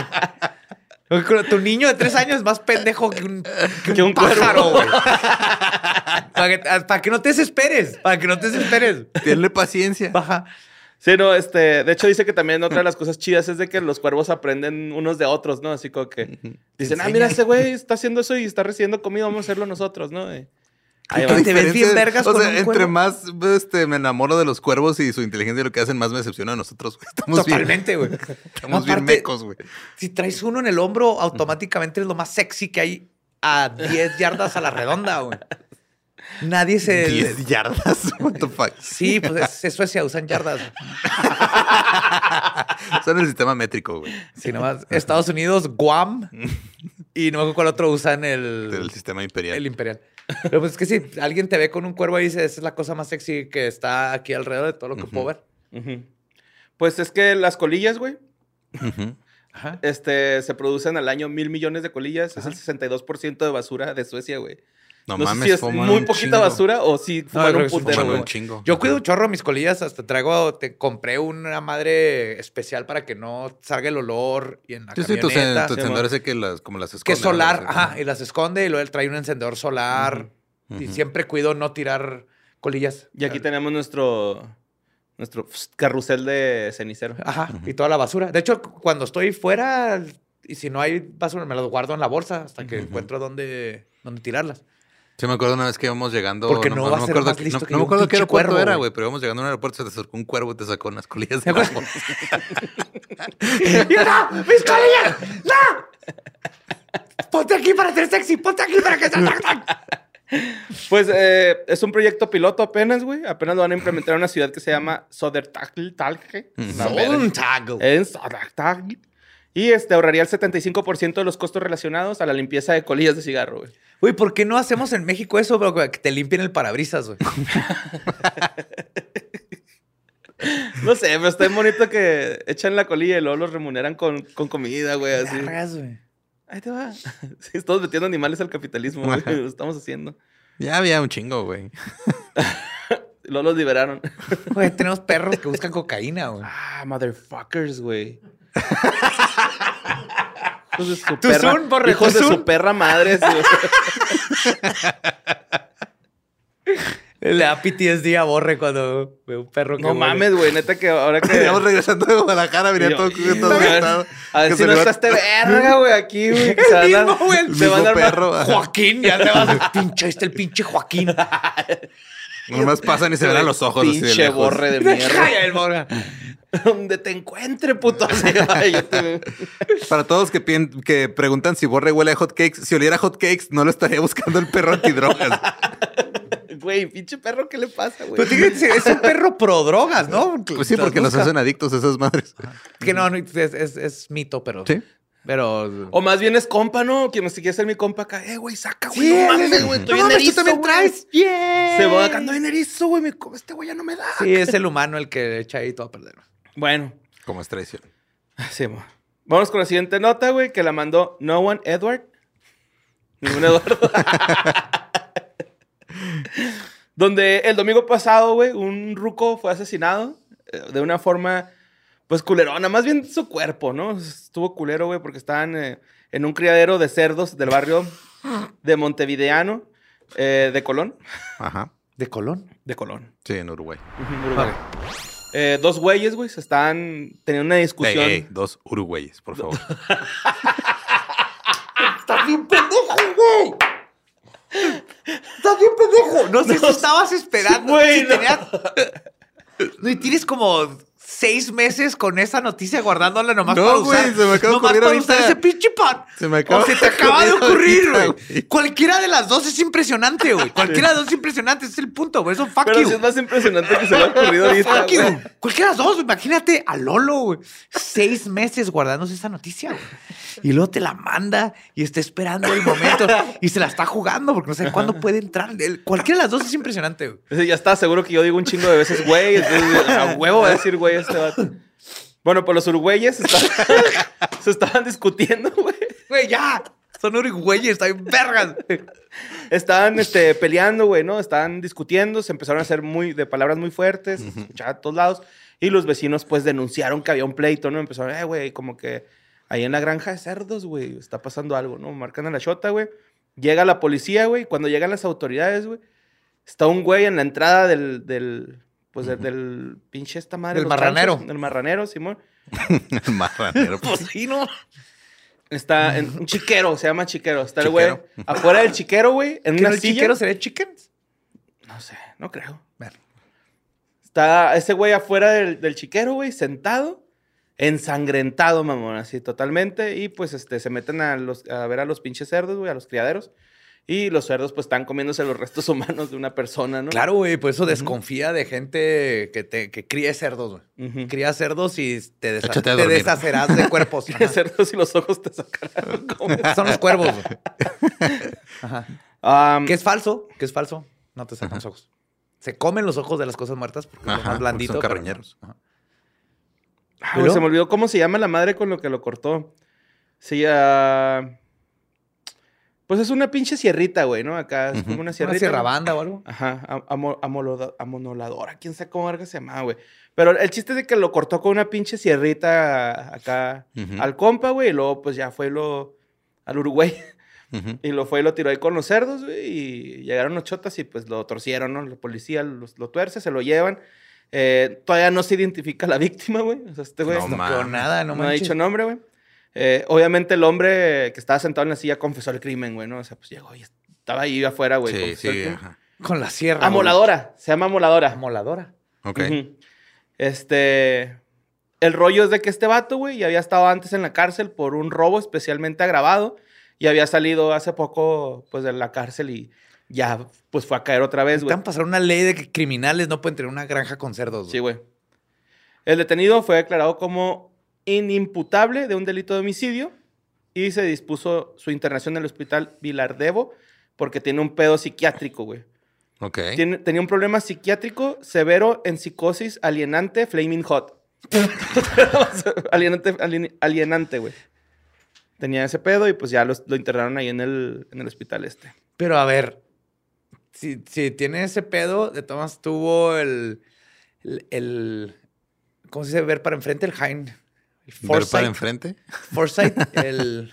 Speaker 2: Tu niño de tres años es más pendejo que un, que
Speaker 4: Que
Speaker 2: un
Speaker 4: un cuervo.
Speaker 2: pájaro, güey. para, que, para que no te desesperes. Para que no te desesperes.
Speaker 3: Tiene paciencia.
Speaker 2: Baja.
Speaker 4: Sí, no, este. De hecho, dice que también otra de las cosas chidas es de que los cuervos aprenden unos de otros, ¿no? Así como que dicen, ah, mira, ese güey está haciendo eso y está recibiendo comida, vamos a hacerlo nosotros, ¿no? Y ahí
Speaker 2: ¿Qué
Speaker 4: va.
Speaker 2: te ves bien vergas
Speaker 3: O
Speaker 2: con
Speaker 3: sea,
Speaker 2: un
Speaker 3: entre
Speaker 2: cuervo?
Speaker 3: más este, me enamoro de los cuervos y su inteligencia y lo que hacen, más me decepciona a nosotros, güey. Estamos bien,
Speaker 2: Totalmente, güey.
Speaker 3: estamos bien
Speaker 2: Aparte,
Speaker 3: mecos, güey.
Speaker 2: Si traes uno en el hombro, automáticamente es lo más sexy que hay a 10 yardas a la redonda, güey. Nadie se...
Speaker 3: 10 yardas. What the fuck.
Speaker 2: Sí, pues es, es Suecia, usan yardas.
Speaker 3: Son el sistema métrico, güey.
Speaker 2: Sí, nomás. Estados Unidos, Guam. Y no me acuerdo cuál otro usan el,
Speaker 3: Del sistema imperial.
Speaker 2: el imperial. Pero pues es que si alguien te ve con un cuervo y dice, esa es la cosa más sexy que está aquí alrededor de todo lo que puedo ver.
Speaker 4: Pues es que las colillas, güey.
Speaker 2: Ajá.
Speaker 4: este, se producen al año mil millones de colillas. Es el 62% de basura de Suecia, güey.
Speaker 3: No,
Speaker 4: No, sé
Speaker 3: mames,
Speaker 4: si es muy poquita
Speaker 3: chingo.
Speaker 4: basura o si fuman
Speaker 2: creo
Speaker 4: un
Speaker 2: que sí
Speaker 4: putero,
Speaker 3: Fuman
Speaker 4: güey.
Speaker 3: un chingo.
Speaker 2: Yo cuido un chorro mis colillas, hasta traigo, te compré una madre especial para que no salga el olor y en la
Speaker 3: Sí, sí, tu,
Speaker 2: camioneta.
Speaker 3: encendedor ese que las, como las
Speaker 2: que
Speaker 3: esconde.
Speaker 2: es solar,
Speaker 3: ¿no?
Speaker 2: ajá, y las esconde y luego él trae un encendedor solar. Y siempre cuido no tirar colillas.
Speaker 4: Y aquí tenemos nuestro, nuestro carrusel de cenicero.
Speaker 2: Ajá, y toda la basura. De hecho, cu- cuando estoy fuera y si no hay basura, me las guardo en la bolsa hasta que encuentro dónde, dónde tirarlas.
Speaker 3: Sí, me acuerdo una vez que íbamos llegando.
Speaker 2: Porque no va a
Speaker 3: me
Speaker 2: ser
Speaker 3: acuerdo
Speaker 2: más
Speaker 3: que-
Speaker 2: listo
Speaker 3: no,
Speaker 2: que
Speaker 3: no me acuerdo qué aeropuerto
Speaker 2: cuervo,
Speaker 3: era,
Speaker 2: güey.
Speaker 3: pero íbamos llegando a un aeropuerto, se te acercó un cuervo y te sacó unas colillas de cuervo.
Speaker 2: ¡No! ¡Mis colillas! ¡No! Ponte aquí para ser sexy, ponte aquí para que seas
Speaker 4: Pues eh, es un proyecto piloto apenas, güey. Apenas lo van a implementar en una ciudad que se llama Sodertalje. En Sodertalje. Y este ahorraría el 75% de los costos relacionados a la limpieza de colillas de cigarro, güey.
Speaker 2: Güey, ¿por qué no hacemos en México eso, bro? Que te limpien el parabrisas, güey.
Speaker 4: No sé, pero está bonito que echan la colilla y luego los remuneran con, con comida, güey, así.
Speaker 2: Güey.
Speaker 4: Ahí te va. Sí, estamos metiendo animales al capitalismo, güey. Lo estamos haciendo.
Speaker 3: Ya había un chingo, güey.
Speaker 4: Luego los liberaron.
Speaker 2: Güey, tenemos perros que buscan cocaína, güey.
Speaker 4: Ah, motherfuckers, güey. Su
Speaker 2: Tú
Speaker 4: perra.
Speaker 2: son,
Speaker 4: hijos
Speaker 2: tú
Speaker 4: de su perra madre.
Speaker 2: Le da PTSD a Borre cuando ve un perro que
Speaker 4: No
Speaker 2: huele.
Speaker 4: mames, güey. Neta que ahora que.
Speaker 3: Íbamos regresando de Guadalajara, venía todo, todo
Speaker 4: a ver. A ver si no está este verga, güey, aquí, güey. Se van a
Speaker 2: mismo, güey, el
Speaker 4: se van a
Speaker 3: perro.
Speaker 2: Joaquín, ya te vas a pinche, este el pinche Joaquín.
Speaker 3: Nomás pasan y se ven a los ojos así de
Speaker 4: Pinche
Speaker 3: lejos.
Speaker 4: borre de mierda.
Speaker 2: Calla el Borre.
Speaker 4: Donde te encuentre, puto. Así, ay, yo te-
Speaker 3: Para todos que, que preguntan si Borre huele a hotcakes, si oliera hotcakes, no lo estaría buscando el perro antidrogas.
Speaker 4: Güey, pinche perro, ¿qué le pasa, güey?
Speaker 2: Es un perro pro drogas, ¿no?
Speaker 3: Pues sí, porque los hacen adictos a esas madres.
Speaker 2: Que no, no, es, es- es mito, pero.
Speaker 3: Sí.
Speaker 2: Pero.
Speaker 4: O más bien es compa, ¿no? Que no se quiere ser mi compa acá. Eh, güey, saca, güey.
Speaker 2: Sí,
Speaker 4: no
Speaker 2: es-
Speaker 4: mames, güey. Estoy
Speaker 2: no tú también traes. Yeah.
Speaker 4: Se va acá, ando en erizo, güey. Este güey ya no me da.
Speaker 2: Sí, es el humano el que echa ahí todo a perder.
Speaker 4: Bueno,
Speaker 3: Como es traición.
Speaker 4: sí, mo. Vamos con la siguiente nota, güey, que la mandó No One Edward. Ningún Eduardo. Donde el domingo pasado, güey, un ruco fue asesinado eh, de una forma, pues, culerona. Más bien su cuerpo, ¿no? Estuvo culero, güey, porque estaban eh, en un criadero de cerdos del barrio de Montevideano, eh, de Colón.
Speaker 3: Ajá.
Speaker 2: ¿De Colón?
Speaker 4: De Colón.
Speaker 3: Sí, en Uruguay.
Speaker 4: Uruguay. Eh, dos güeyes, güey, se están teniendo una discusión.
Speaker 3: dos uruguayes, por favor.
Speaker 2: ¡Estás bien pendejo, güey! ¡Estás bien pendejo! No sé si estabas esperando.
Speaker 4: Güey,
Speaker 2: si
Speaker 4: no.
Speaker 2: tenías- No, y tienes como seis meses con esa noticia guardándola nomás
Speaker 3: No,
Speaker 2: para
Speaker 3: güey,
Speaker 2: usar.
Speaker 3: se me acaba de
Speaker 2: nomás
Speaker 3: ocurrir
Speaker 2: para
Speaker 3: ahorita.
Speaker 2: usar ese pinche pan.
Speaker 3: Se me acaba
Speaker 2: o se
Speaker 3: de
Speaker 2: te acaba de
Speaker 3: ocurrir
Speaker 2: güey. Cualquiera de las dos es impresionante, güey. Cualquiera de las dos es impresionante. Ese es el punto, güey. Eso fuck
Speaker 4: Pero
Speaker 2: you.
Speaker 4: sí es más impresionante que se me ha ocurrido ahorita.
Speaker 2: Fuck you.
Speaker 4: güey.
Speaker 2: Cualquiera de las dos, imagínate a Lolo, güey. Seis meses guardándose esa noticia, güey. Y luego te la manda y está esperando el momento y se la está jugando porque no sabe cuándo puede entrar. Cualquiera de las dos es impresionante, güey.
Speaker 4: Ese Ya estaba seguro que yo digo un chingo de veces, güey. A huevo va a decir, güey, este vato. Bueno, pues los uruguayes estaban- se estaban discutiendo, güey.
Speaker 2: Güey, ya. Son uruguayes, está bien vergas.
Speaker 4: Estaban este, peleando, güey, ¿no? Estaban discutiendo, se empezaron a hacer muy, de palabras muy fuertes, se escuchaba a todos lados. Y los vecinos, pues, denunciaron que había un pleito, ¿no? Empezaron, eh, güey, como que ahí en la granja de cerdos, güey, está pasando algo, ¿no? Marcan a la chota, güey. Llega la policía, güey. Cuando llegan las autoridades, güey, está un güey en la entrada del, del pues, del, del pinche esta madre.
Speaker 2: Del marranero.
Speaker 4: chanchos, Del marranero, Simón.
Speaker 3: El marranero.
Speaker 2: Pues sí, ¿no?
Speaker 4: Está en un chiquero, se llama chiquero. Está el güey afuera del chiquero, güey, en
Speaker 2: ¿Que
Speaker 4: una
Speaker 2: el
Speaker 4: silla.
Speaker 2: chiquero sería chickens?
Speaker 4: No sé, no creo.
Speaker 2: Ver.
Speaker 4: Está ese güey afuera del, del chiquero, güey, sentado, ensangrentado, mamón, así totalmente. Y pues este, se meten a, los, a ver a los pinches cerdos, güey, a los criaderos. Y los cerdos, pues, están comiéndose los restos humanos de una persona, ¿no?
Speaker 2: Claro, güey, por eso desconfía de gente que, te, que críe cerdos, güey.
Speaker 4: Cría
Speaker 2: Cría cerdos y te, desa- deshacerás de cuerpos. Ajá.
Speaker 4: cerdos y los ojos te sacarán.
Speaker 2: Son los cuervos, güey.
Speaker 4: Am,
Speaker 2: Que es falso, que es falso. No te sacan los ojos. Se comen los ojos de las cosas muertas porque
Speaker 3: Ajá,
Speaker 2: más
Speaker 3: porque
Speaker 2: blandito.
Speaker 3: son
Speaker 2: pero-
Speaker 3: carroñeros.
Speaker 2: Ajá.
Speaker 4: Ah, güey, se me olvidó cómo se llama la madre con lo que lo cortó. Sí, ah, pues es una pinche sierrita, güey, ¿no? Acá es como una
Speaker 2: Una
Speaker 4: sierrita.
Speaker 2: sierra
Speaker 4: ¿no?
Speaker 2: banda o algo.
Speaker 4: Ajá, amonoladora, quién sabe cómo verga se llama, güey. Pero el chiste es de que lo cortó con una pinche sierrita acá al compa, güey, y luego pues ya fue lo al Uruguay y lo fue y lo tiró ahí con los cerdos, güey, y llegaron los chotas y pues lo torcieron, ¿no? La policía lo tuerce, se lo llevan. Eh, todavía no se identifica la víctima, güey. O sea, este güey
Speaker 3: No
Speaker 2: No nada, no,
Speaker 4: no, ha dicho nombre, güey. Eh, obviamente el hombre que estaba sentado en la silla confesó el crimen, güey, ¿no? O sea, pues llegó y estaba ahí afuera, güey.
Speaker 6: Sí,
Speaker 4: con-
Speaker 6: sí. ajá.
Speaker 2: Con la sierra. güey.
Speaker 4: Amoladora, se llama amoladora.
Speaker 2: Amoladora.
Speaker 3: Ok.
Speaker 4: Este. El rollo es de que este vato, güey, ya había estado antes en la cárcel por un robo especialmente agravado y había salido hace poco, pues, de la cárcel y ya, pues, fue a caer otra vez, güey.
Speaker 2: Están pasar una ley de que criminales no pueden tener una granja con cerdos.
Speaker 4: Sí, güey. El detenido fue declarado como inimputable de un delito de homicidio y se dispuso su internación en el hospital Vilardevo porque tiene un pedo psiquiátrico, güey.
Speaker 3: Ok.
Speaker 4: Tiene- tenía un problema psiquiátrico severo en psicosis alienante Flaming Hot. alienante, alien- alienante, güey. Tenía ese pedo y pues ya los- lo internaron ahí en el, en el hospital este.
Speaker 2: Pero a ver, si, si tiene ese pedo, de todas tuvo el, el, el- ¿cómo se dice? Ver para enfrente, el hind. El
Speaker 3: Ver para
Speaker 2: foresight.
Speaker 3: enfrente.
Speaker 2: Foresight, el,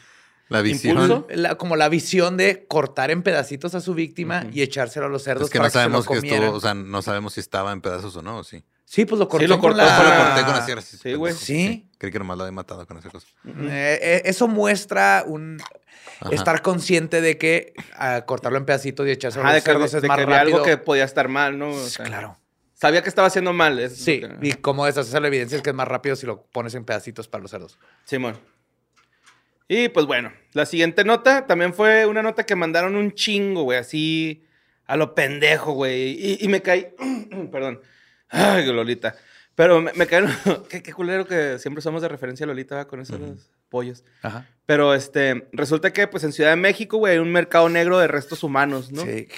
Speaker 3: La visión.
Speaker 4: Impulso.
Speaker 2: la- como la visión de cortar en pedacitos a su víctima y echárselo a los cerdos
Speaker 3: Es que
Speaker 2: para
Speaker 3: no sabemos
Speaker 2: que
Speaker 3: que
Speaker 2: se lo comieran.
Speaker 3: estuvo, o sea, no sabemos si estaba en pedazos o no, ¿o sí.
Speaker 2: sí, pues lo cortó,
Speaker 4: Sí, lo
Speaker 2: con la...
Speaker 3: Lo corté con la sierra.
Speaker 4: sí, güey.
Speaker 2: Sí.
Speaker 3: Creí que nomás lo había matado con esa cosa.
Speaker 2: Eh, eh, eso muestra un
Speaker 3: Ajá.
Speaker 2: estar consciente de que ah, cortarlo en pedacitos y echárselo a
Speaker 4: de
Speaker 2: los
Speaker 4: que,
Speaker 2: cerdos
Speaker 4: de
Speaker 2: es
Speaker 4: que
Speaker 2: más
Speaker 4: había
Speaker 2: rápido.
Speaker 4: algo que podía estar mal, ¿no? O sea,
Speaker 2: claro.
Speaker 4: Sabía que estaba haciendo mal. eso es
Speaker 2: Sí,
Speaker 4: lo que-
Speaker 2: y cómo deshacer la evidencia es que es más rápido si lo pones en pedacitos para los cerdos.
Speaker 4: Simón. Y pues bueno, la siguiente nota también fue una nota que mandaron un chingo, güey, así a lo pendejo, güey. Y, y me caí. Perdón. Ay, Lolita. Pero me, me cayeron. qué, qué culero que siempre somos de referencia a Lolita ¿va? con esos pollos.
Speaker 2: Ajá.
Speaker 4: Pero este, resulta que pues en Ciudad de México, güey, hay un mercado negro de restos humanos, ¿no?
Speaker 2: Sí.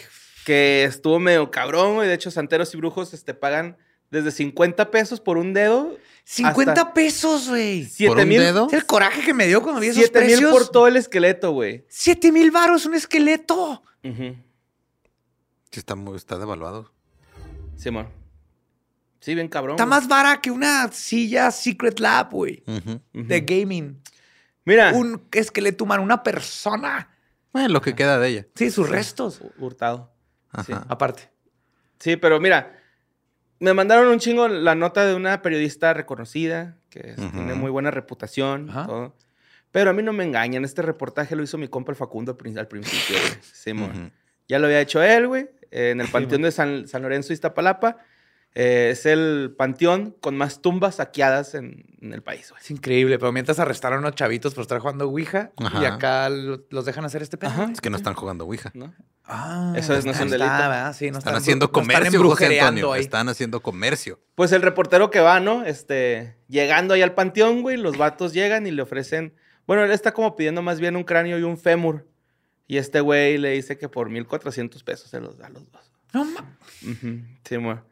Speaker 4: Que estuvo medio cabrón, güey. De hecho, santeros y brujos este, pagan desde 50 pesos por un dedo.
Speaker 2: 50
Speaker 4: hasta
Speaker 2: pesos, güey.
Speaker 4: 7
Speaker 3: un
Speaker 4: mil.
Speaker 3: dedo?
Speaker 2: Es el coraje que me dio cuando vi esos
Speaker 4: 7 mil
Speaker 2: precios.
Speaker 4: por todo el esqueleto, güey.
Speaker 2: 7 mil varos, un esqueleto.
Speaker 3: Sí, está, muy, está devaluado.
Speaker 4: Simón. Sí, bien cabrón.
Speaker 2: Está
Speaker 4: güey.
Speaker 2: más vara que una silla Secret Lab, güey. De gaming.
Speaker 4: Mira.
Speaker 2: Un esqueleto humano, una persona.
Speaker 3: Bueno, lo que queda de ella.
Speaker 2: Sí, sus restos.
Speaker 4: Hurtado. Sí.
Speaker 2: Aparte.
Speaker 4: Sí, pero mira. Me mandaron un chingo la nota de una periodista reconocida que es-
Speaker 3: Ujú.
Speaker 4: tiene muy buena reputación. todo. Pero a mí no me engañan. Este reportaje lo hizo mi compa el Facundo al prin- al principio. Simón.
Speaker 3: Ujú.
Speaker 4: Ya lo había hecho él, güey, en el panteón de San, San Lorenzo Iztapalapa. Eh, es el panteón con más tumbas saqueadas en, en el país, güey.
Speaker 2: Es increíble, pero mientras arrestaron a unos chavitos por estar jugando Ouija y acá lo- los dejan hacer este pedo.
Speaker 4: Ajá.
Speaker 3: Es que no están jugando Ouija.
Speaker 4: ¿no?
Speaker 2: Ah,
Speaker 4: Eso es- no es un delito.
Speaker 2: Sí, no
Speaker 3: Están
Speaker 2: están
Speaker 3: haciendo
Speaker 2: no están
Speaker 3: comercio, José
Speaker 2: embrujereando
Speaker 3: Antonio.
Speaker 2: ahí.
Speaker 3: Están haciendo comercio.
Speaker 4: Pues el reportero que va, ¿no? Este, llegando ahí al panteón, güey, los vatos llegan y le ofrecen. Bueno, él está como pidiendo más bien un cráneo y un fémur. Y este güey le dice que por 1400 pesos se los da a los dos.
Speaker 2: No ma-
Speaker 4: Ujú, Sí, mo.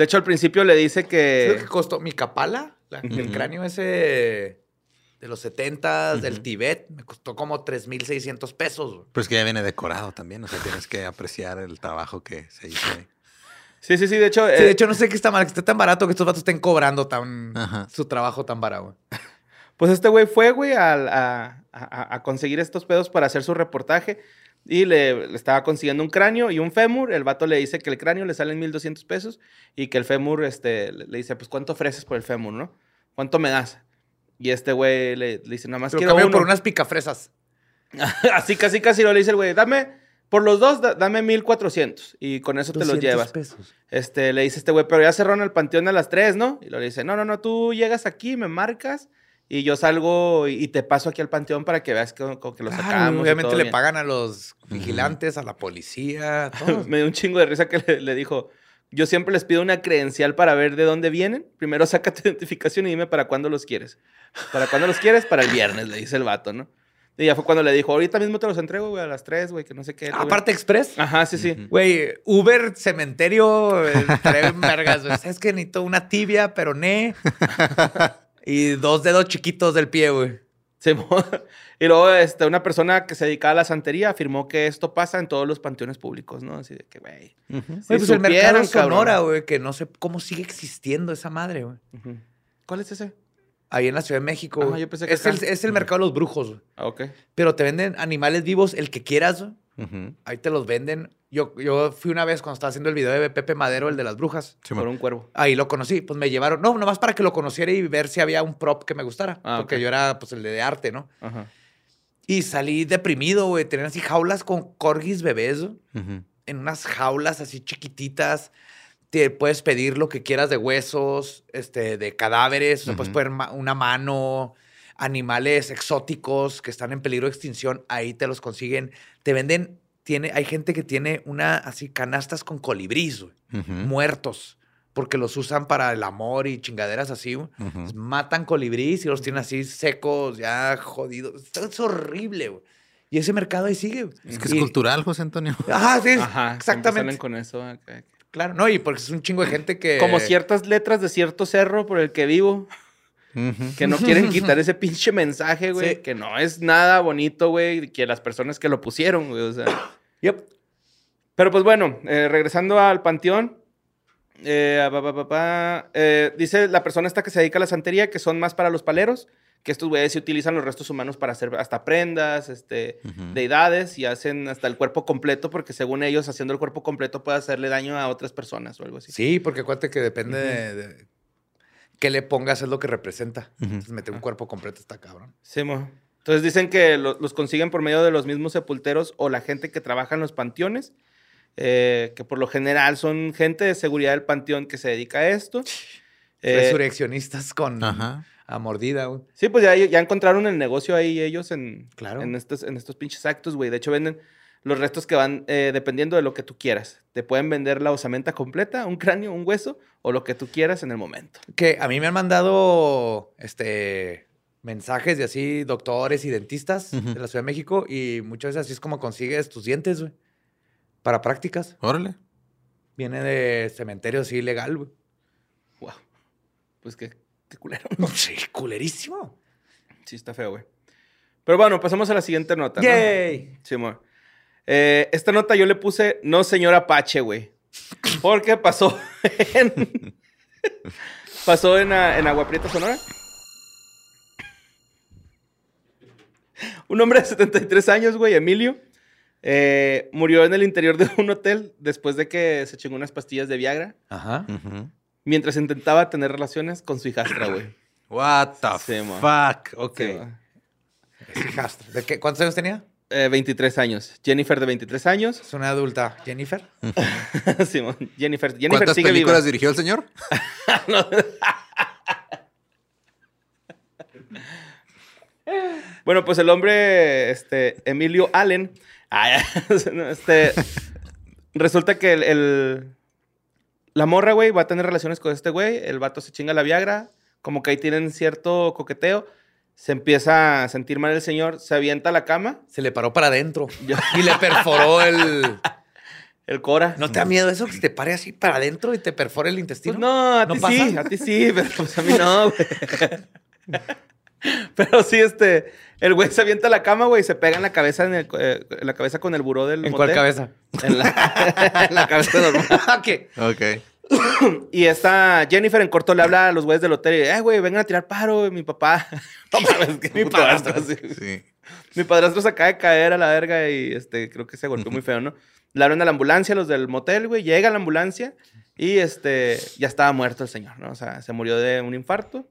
Speaker 4: De hecho, al principio le dice
Speaker 2: ¿Sabes lo
Speaker 4: que.
Speaker 2: que costó? Mi capala, la- el cráneo ese de los 70 del Tibet, me costó como 3,600 pesos. güey.
Speaker 3: Pero es que ya viene decorado también. O sea, tienes que apreciar el trabajo que se hizo ahí.
Speaker 4: Sí, sí, sí. De hecho,
Speaker 2: Sí,
Speaker 4: eh,
Speaker 2: de hecho, no sé qué está mal, que esté tan barato que estos vatos estén cobrando tan,
Speaker 3: Ajá.
Speaker 2: su trabajo tan barato.
Speaker 4: pues este güey fue, güey, al- a, a- a conseguir estos pedos para hacer su reportaje. Y le, le estaba consiguiendo un cráneo y un fémur. El vato le dice que el cráneo le sale en 1200 pesos y que el fémur, este, le le dice, pues, ¿cuánto ofreces por el fémur, no? ¿Cuánto me das? Y este güey le, le dice, nada más
Speaker 2: Lo
Speaker 4: quiero
Speaker 2: cambio
Speaker 4: uno.
Speaker 2: por unas picafresas.
Speaker 4: Así, casi, casi lo le dice el güey, dame, por los dos, da- dame 1400 y con eso te los
Speaker 2: 200
Speaker 4: llevas.
Speaker 2: pesos.
Speaker 4: Este, le dice este güey, pero ya cerraron el panteón a las 3, ¿no? Y lo dice, no, no, no, tú llegas aquí, me marcas y yo salgo y, te paso aquí al panteón para que veas que, que lo
Speaker 2: Claro,
Speaker 4: sacamos. y
Speaker 2: obviamente le
Speaker 4: bien".
Speaker 2: pagan a los vigilantes, a la policía, todos.
Speaker 4: Me dio un chingo de risa que le, le dijo, yo siempre les pido una credencial para ver de dónde vienen. Primero saca tu identificación y dime para cuándo los quieres. ¿Para cuándo los quieres? Para el viernes, le dice el vato, ¿no? Y ya fue cuando le dijo, ahorita mismo te los entrego, güey, a las 3, güey, que no sé qué. güey".
Speaker 2: Aparte Express.
Speaker 4: Ajá, sí, sí.
Speaker 2: Güey, Uber, cementerio, eh, estaría bien vergas. güey. Es que necesito una tibia, peroné y dos dedos chiquitos del pie, güey.
Speaker 4: Sí, y luego este, una persona que se dedicaba a la santería afirmó que esto pasa en todos los panteones públicos, ¿no? Así de que, güey. si
Speaker 2: Güey, pues el mercado
Speaker 4: supieran,
Speaker 2: Sonora, güey, que no sé cómo sigue existiendo esa madre, güey.
Speaker 4: ¿Cuál es ese?
Speaker 2: Ahí en la Ciudad de México.
Speaker 4: Ah, yo pensé que
Speaker 2: es, el, es el mercado de los brujos, güey.
Speaker 4: Ah, ok.
Speaker 2: Pero te venden animales vivos, el que quieras, güey.
Speaker 3: Ujú.
Speaker 2: Ahí te los venden. Yo, yo fui una vez cuando estaba haciendo el video de Pepe Madero, el de las brujas.
Speaker 3: Sí,
Speaker 4: Por un cuervo.
Speaker 2: Ahí lo conocí. Pues me llevaron, no, nomás para que lo conociera y ver si había un prop que me gustara.
Speaker 4: Ah,
Speaker 2: porque yo era, pues, el de arte, ¿no?
Speaker 4: Ajá.
Speaker 2: Y salí deprimido, güey. Tenían así jaulas con corgis bebés,
Speaker 3: Ujú.
Speaker 2: en unas jaulas así chiquititas. Te puedes pedir lo que quieras de huesos, este, de cadáveres, o sea, puedes
Speaker 3: Ujú.
Speaker 2: poner ma- una mano, animales exóticos que están en peligro de extinción, ahí te los consiguen. Te venden, tiene, hay gente que tiene una así canastas con colibrís, güey, muertos, porque los usan para el amor y chingaderas así, Matan colibrís y los tienen así secos, ya jodidos. Es horrible, güey. Y ese mercado ahí sigue.
Speaker 3: Es que es cultural, José Antonio.
Speaker 2: Ajá, sí,
Speaker 4: Ajá,
Speaker 2: exactamente.
Speaker 4: con eso.
Speaker 2: Claro, no, y porque es un chingo de gente que.
Speaker 4: Como ciertas letras de cierto cerro por el que vivo, Que no quieren quitar ese pinche mensaje, güey.
Speaker 2: Sí.
Speaker 4: Que no es nada bonito, güey, que las personas que lo pusieron, güey. O sea.
Speaker 2: Yep.
Speaker 4: Pero pues bueno, eh, regresando al panteón. eh, pa, pa, pa, pa, eh, dice la persona esta que se dedica a la santería que son más para los paleros, que estos güeyes se utilizan los restos humanos para hacer hasta prendas, este,
Speaker 3: Ujú.
Speaker 4: deidades y hacen hasta el cuerpo completo porque según ellos haciendo el cuerpo completo puede hacerle daño a otras personas o algo así.
Speaker 2: Sí, porque acuérdate que depende de, de qué le pongas es lo que representa.
Speaker 3: Ujú.
Speaker 2: Entonces, meter un cuerpo completo está cabrón.
Speaker 4: Sí, mo. Entonces dicen que lo- los consiguen por medio de los mismos sepulteros o la gente que trabaja en los panteones, eh, que por lo general son gente de seguridad del panteón que se dedica a esto. Eh,
Speaker 2: Resurreccionistas con
Speaker 3: Ajá.
Speaker 2: a mordida, güey.
Speaker 4: sí, pues ya, ya encontraron el negocio ahí ellos en,
Speaker 2: Claro.
Speaker 4: en, estos, en estos pinches actos, güey. De hecho, venden los restos que van eh, dependiendo de lo que tú quieras. Te pueden vender la osamenta completa, un cráneo, un hueso o lo que tú quieras en el momento.
Speaker 2: Que a mí me han mandado este mensajes de así doctores y dentistas de la Ciudad de México y muchas veces así es como consigues tus dientes, güey. Para prácticas.
Speaker 3: Órale.
Speaker 2: Viene de cementerio así legal, güey.
Speaker 4: Wow. Pues qué, qué culero.
Speaker 2: Sí, culerísimo.
Speaker 4: Sí, está feo, güey. Pero bueno, pasamos a la siguiente nota. ¿no?
Speaker 2: ¡Yay!
Speaker 4: Sí, amor. Eh, esta nota yo le puse no señor Apache, güey. Porque pasó en. pasó en, ah, en Agua Prieta, Sonora. Un hombre de 73 años, güey, Emilio, eh, murió en el interior de un hotel después de que se chingó unas pastillas de Viagra
Speaker 2: Ajá.
Speaker 4: Mientras intentaba tener relaciones con su hijastra, güey.
Speaker 3: What the
Speaker 4: Sí,
Speaker 3: fuck. Ok.
Speaker 4: Sí, mo.
Speaker 2: Es hijastra. ¿De qué? ¿Cuántos años tenía?
Speaker 4: Eh, 23 años. Jennifer de 23 años.
Speaker 2: Es una adulta. ¿Jennifer?
Speaker 4: Simón, Jennifer, Jennifer
Speaker 3: ¿Cuántas
Speaker 4: sigue
Speaker 3: películas
Speaker 4: viva.
Speaker 3: dirigió el señor?
Speaker 4: Bueno, pues el hombre, este, Emilio Allen, este, resulta que el, el- la morra, güey, va a tener relaciones con este güey, el vato se chinga la Viagra, como que ahí tienen cierto coqueteo, se empieza a sentir mal el señor, se avienta a la cama,
Speaker 2: Se le paró para adentro. Y le perforó el.
Speaker 4: el cora.
Speaker 2: ¿No te da miedo eso que se te pare así para adentro y te perfore el intestino?
Speaker 4: Pues no, a
Speaker 2: ¿No
Speaker 4: ti
Speaker 2: pasa?
Speaker 4: sí, a ti sí, pero pues a mí no, güey. Pero sí, este, el güey se avienta a la cama, güey, y se pega en la cabeza, en, el, eh, en la cabeza con el buró del
Speaker 2: ¿En cuál cabeza?
Speaker 4: En la, en la cabeza normal.
Speaker 2: ¿Qué?
Speaker 3: Ok.
Speaker 4: Y esta Jennifer en corto le habla a los güeyes del hotel y, eh, güey, vengan a tirar paro, güey, mi papá. No mames, que mi padrastro. sí.
Speaker 3: Sí.
Speaker 4: Mi padrastro se acaba de caer a la verga y este, creo que se golpeó muy feo, ¿no? Le hablan a la ambulancia, los del motel, güey. Llega la ambulancia y este, ya estaba muerto el señor, ¿no? O sea, se murió de un infarto.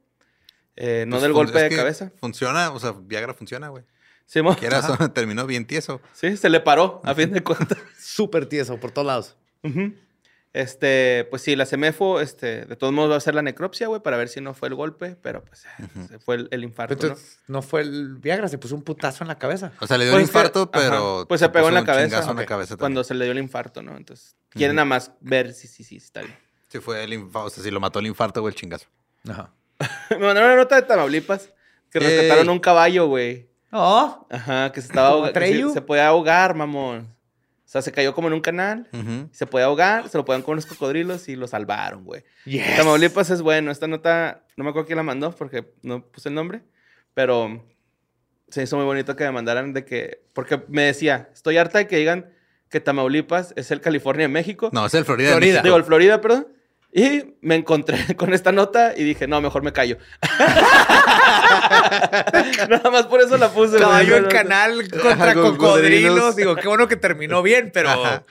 Speaker 4: eh, no
Speaker 3: Pues
Speaker 4: del golpe de cabeza.
Speaker 3: Funciona, o sea, Viagra funciona, güey.
Speaker 4: Sí,
Speaker 3: terminó bien tieso.
Speaker 4: sí, se le paró, a fin de cuentas.
Speaker 2: Súper tieso por todos lados.
Speaker 4: Ujú. Este, pues sí, la CEMEFO, este, de todos modos va a hacer la necropsia, güey, para ver si no fue el golpe, pero pues eh, se fue el, el infarto, ¿no?
Speaker 2: Entonces, ¿no? fue el Viagra, se puso un putazo en la cabeza.
Speaker 3: O sea, le dio
Speaker 4: Pues que-
Speaker 3: infarto,
Speaker 4: ajá,
Speaker 3: pero.
Speaker 4: Pues se pegó en la
Speaker 3: un
Speaker 4: cabeza.
Speaker 3: chingazo en la cabeza
Speaker 4: Cuando se le dio el infarto, ¿no? Entonces, quieren nada más ver si sí, sí, sí, está bien.
Speaker 3: Sí, fue el infarto. O sea, si lo mató el infarto o el chingazo.
Speaker 2: Ajá.
Speaker 4: Me mandaron una nota de Tamaulipas que
Speaker 3: Ey.
Speaker 4: rescataron un caballo, güey.
Speaker 2: Oh,
Speaker 4: Ajá, que se estaba
Speaker 2: ¿Como
Speaker 4: ahogando. Se, se podía ahogar, mamón. O sea, se cayó como en un canal. Se podía ahogar, se lo podían con unos cocodrilos y lo salvaron, güey.
Speaker 2: yes.
Speaker 4: Tamaulipas es bueno. Esta nota, no me acuerdo quién la mandó porque no puse el nombre, pero se hizo muy bonito que me mandaran de que, porque me decía, estoy harta de que digan que Tamaulipas es el California de México.
Speaker 3: No, es el Florida. de. México.
Speaker 4: Digo, el Florida, perdón. Y me encontré con esta nota y dije, no, mejor me callo. Nada más por eso la puse.
Speaker 2: Caballo en canal contra
Speaker 3: con
Speaker 2: cocodrilos. Digo, qué bueno que terminó bien, pero
Speaker 3: Ajá.